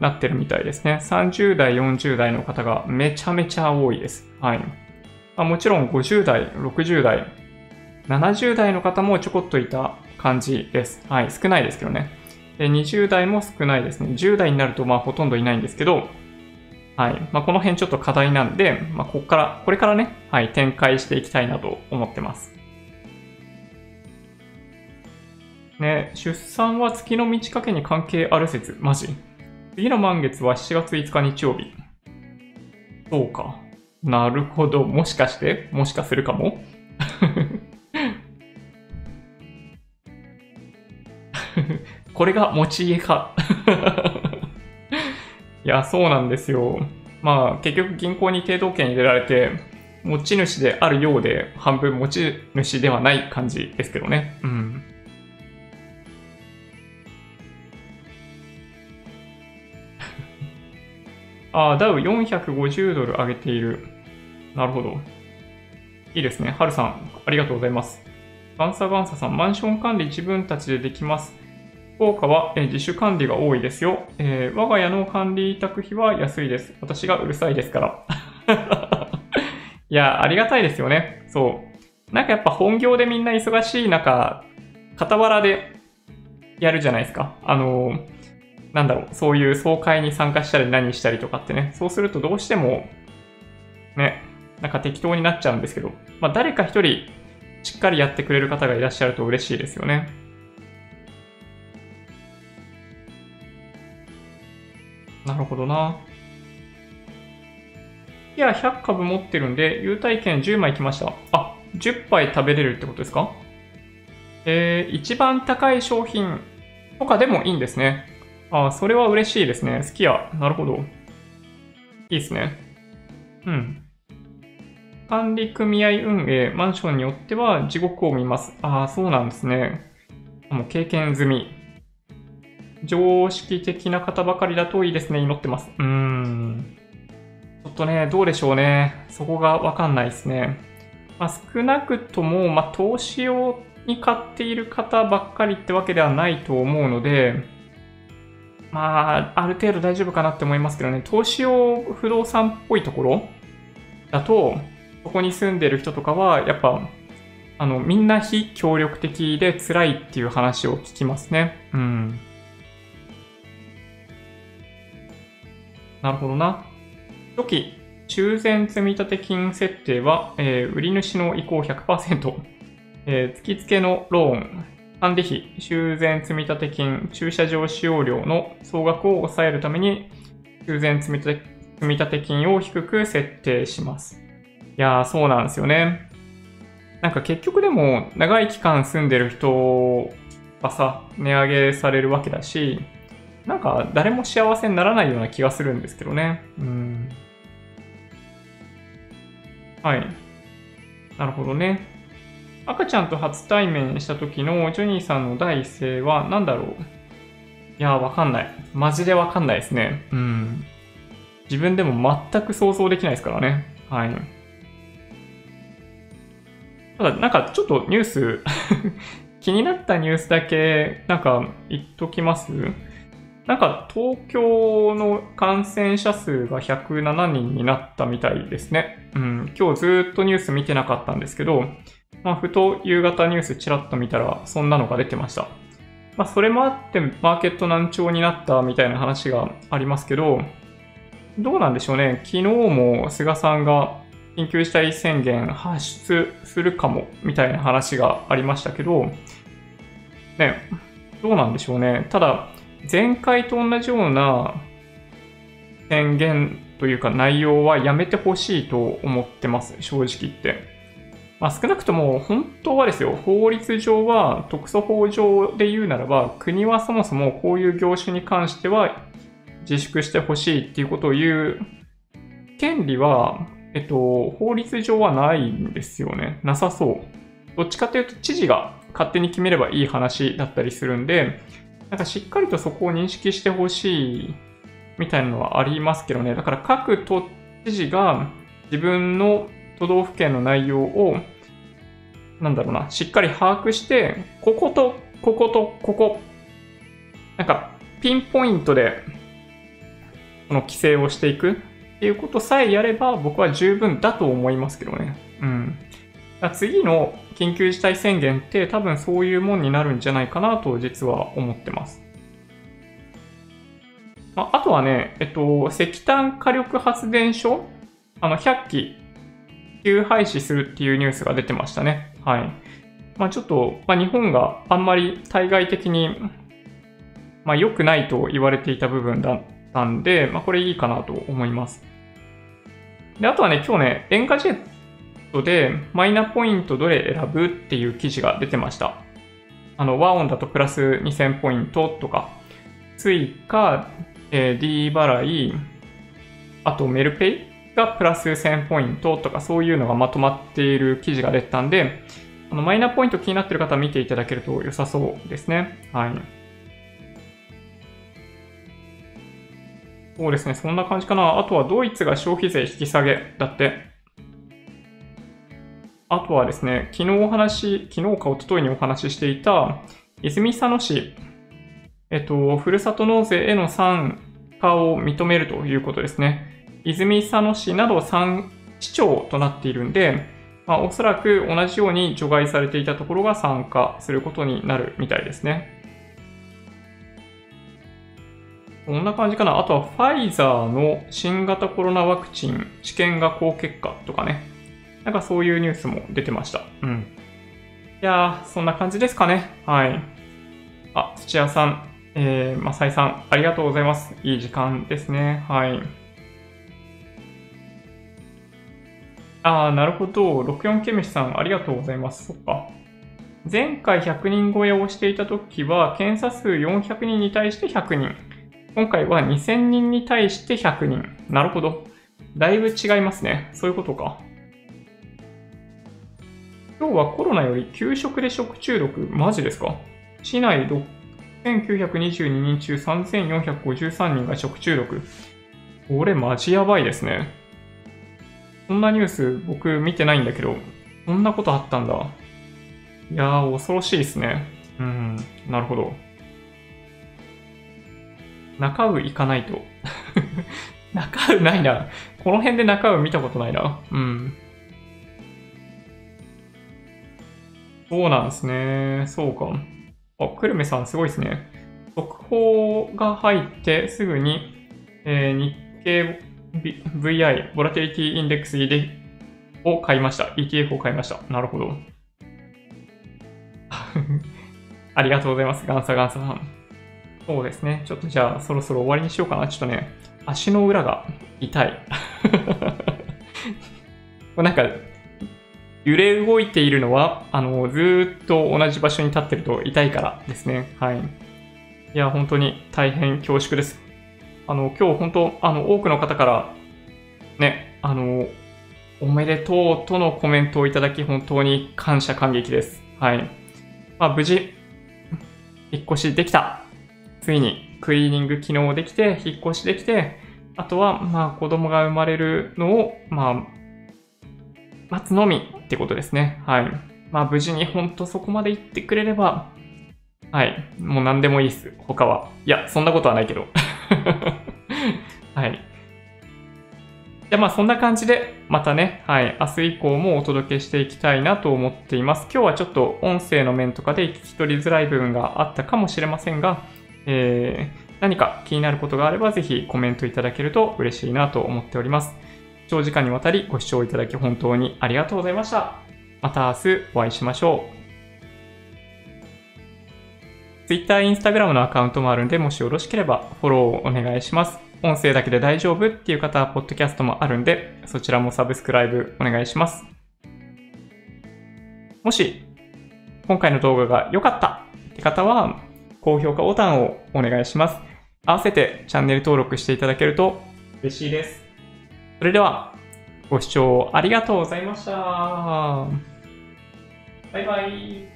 なってるみたいですね。30代、40代の方がめちゃめちゃ多いです。はい。まあ、もちろん50代、60代、70代の方もちょこっといた感じです。はい。少ないですけどね。で20代も少ないですね。10代になるとまあほとんどいないんですけど、はい。まあ、この辺ちょっと課題なんで、まあ、ここから、これからね、はい、展開していきたいなと思ってます。ね、出産は月の満ち欠けに関係ある説。マジ？次の満月は7月5日日曜日。そうか。なるほど。もしかして？もしかするかも？*laughs* これが持ち家かいや、そうなんですよ。まあ、結局銀行に抵当権入れられて、持ち主であるようで、半分持ち主ではない感じですけどね。うん。*laughs* ああ、ダウ450ドル上げている。なるほど。いいですね。ハルさん、ありがとうございます。ガンサガンサさん、マンション管理自分たちでできます。福岡は、自主管理が多いですよ、えー、我が家の管理委託費は安いです。私がうるさいですから。*laughs* いや、ありがたいですよね。そう。なんかやっぱ本業でみんな忙しい中、傍らでやるじゃないですか。あのなんだろう、そういう総会に参加したり何したりとかってね。そうするとどうしても、ね、なんか適当になっちゃうんですけど、まあ誰か一人しっかりやってくれる方がいらっしゃると嬉しいですよね。なるほどな。いや、100株持ってるんで、優待券10枚来ました。あ、10杯食べれるってことですか？えー、一番高い商品とかでもいいんですね。あ、それは嬉しいですね。好きや。なるほど。いいですね。うん。管理組合運営、マンションによっては地獄を見ます。ああ、そうなんですね。もう経験済み。常識的な方ばかりだといいですね。祈ってます。うーん。ちょっとね、どうでしょうね。そこがわかんないですね。まあ、少なくとも、まあ、投資用に買っている方ばっかりってわけではないと思うので、まあ、ある程度大丈夫かなって思いますけどね、投資用不動産っぽいところだと、そこに住んでる人とかは、やっぱ、あの、みんな非協力的で辛いっていう話を聞きますね。うん。なるほどな。初期、修繕積立金設定は、えー、売り主の意向100%、*laughs* えー、月付のローン、管理費、修繕積立金、駐車場使用料の総額を抑えるために、修繕積立金を低く設定します。いやー、そうなんですよね。なんか結局でも、長い期間住んでる人はさ、値上げされるわけだし、なんか誰も幸せにならないような気がするんですけどね。うん。はい。なるほどね。赤ちゃんと初対面した時のジョニーさんの第一声は何だろう？いや、わかんない。マジでわかんないですね。うん。自分でも全く想像できないですからね。はい。ただ、なんかちょっとニュース *laughs* 気になったニュースだけ、なんか言っときます？なんか東京の感染者数が107人になったみたいですね。うん、今日ずっとニュース見てなかったんですけど、まあ、ふと夕方ニュースちらっと見たらそんなのが出てました。まあ、それもあってマーケット難聴になったみたいな話がありますけど、どうなんでしょうね。昨日も菅さんが緊急事態宣言発出するかもみたいな話がありましたけど、ね、どうなんでしょうね。ただ、前回と同じような宣言というか内容はやめてほしいと思ってます、正直言って。まあ、少なくとも本当はですよ、法律上は、特措法上で言うならば、国はそもそもこういう業種に関しては自粛してほしいっていうことを言う権利は、えっと、法律上はないんですよね。なさそう。どっちかというと、知事が勝手に決めればいい話だったりするんで、なんかしっかりとそこを認識してほしいみたいなのはありますけどね。だから各都知事が自分の都道府県の内容を、なんだろうな、しっかり把握して、こことこことここ、なんかピンポイントでこの規制をしていくっていうことさえやれば僕は十分だと思いますけどね。うん。次の緊急事態宣言って多分そういうもんになるんじゃないかなと実は思ってます。ああとはね、えっと、石炭火力発電所、あの、100機、急廃止するっていうニュースが出てましたね。はい。まあちょっと、まあ、日本があんまり対外的に、まあ良くないと言われていた部分だったんで、まあこれいいかなと思います。で、あとはね、今日ね、エンカジェットでマイナポイントどれ選ぶっていう記事が出てました。あの、和音だとプラス2000ポイントとか、追加、えー、D 払い、あとメルペイがプラス1000ポイントとかそういうのがまとまっている記事が出たんで、あのマイナポイント気になってる方は見ていただけると良さそうですね。はい。そうですね、そんな感じかな。あとはドイツが消費税引き下げだって。あとはですね、昨日お話、昨日か一昨日にお話ししていた、泉佐野市、えっと、ふるさと納税への参加を認めるということですね。泉佐野市など3市長となっているんで、まあ、おそらく同じように除外されていたところが参加することになるみたいですね。こんな感じかな？あとはファイザーの新型コロナワクチン試験が好結果とかね。なんかそういうニュースも出てました。うん。いやー、そんな感じですかね。はい。あ、土屋さん、えー、マサイさん、ありがとうございます。いい時間ですね。はい。あー、なるほど。64ケミシさん、ありがとうございます。そっか。前回100人超えをしていた時は、検査数400人に対して100人。今回は2000人に対して100人。なるほど。だいぶ違いますね。そういうことか。今日はコロナより給食で食中毒、マジですか？市内6922人中3453人が食中毒。これマジやばいですね。そんなニュース僕見てないんだけど、そんなことあったんだ。いやー、恐ろしいですね。うん、なるほど。中尾行かないと。*laughs* 中尾ないな。この辺で中尾見たことないな。うん。そうなんですね。そうか。あ、久留米さんすごいですね。速報が入ってすぐに、えー、日経 VI、ボラテリティインデックスを買いました。ETF を買いました。なるほど。*laughs* ありがとうございます。ガンサガンサさん。そうですね。ちょっとじゃあそろそろ終わりにしようかな。ちょっとね、足の裏が痛い。*laughs* なんか、揺れ動いているのは、あの、ずっと同じ場所に立ってると痛いからですね。はい。いや、本当に大変恐縮です。あの、今日本当、あの、多くの方から、ね、あの、おめでとうとのコメントをいただき、本当に感謝感激です。はい。まあ、無事、引っ越しできた。ついにクリーニング機能できて、引っ越しできて、あとは、まあ、子供が生まれるのを、まあ、待つのみってことですね。はい。まあ、無事に本当そこまで行ってくれれば、はい。もう何でもいいです。他は。いや、そんなことはないけど。*laughs* はい。じゃあまあそんな感じで、またね、はい、明日以降もお届けしていきたいなと思っています。今日はちょっと音声の面とかで聞き取りづらい部分があったかもしれませんが、えー、何か気になることがあればぜひコメントいただけると嬉しいなと思っております。長時間にわたりご視聴いただき本当にありがとうございました。また明日お会いしましょう。Twitter、Instagram のアカウントもあるんで、もしよろしければフォローをお願いします。音声だけで大丈夫っていう方は、ポッドキャストもあるんで、そちらもサブスクライブお願いします。もし、今回の動画が良かったって方は、高評価ボタンをお願いします。合わせてチャンネル登録していただけると嬉しいです。それでは、ご視聴ありがとうございました。バイバイ。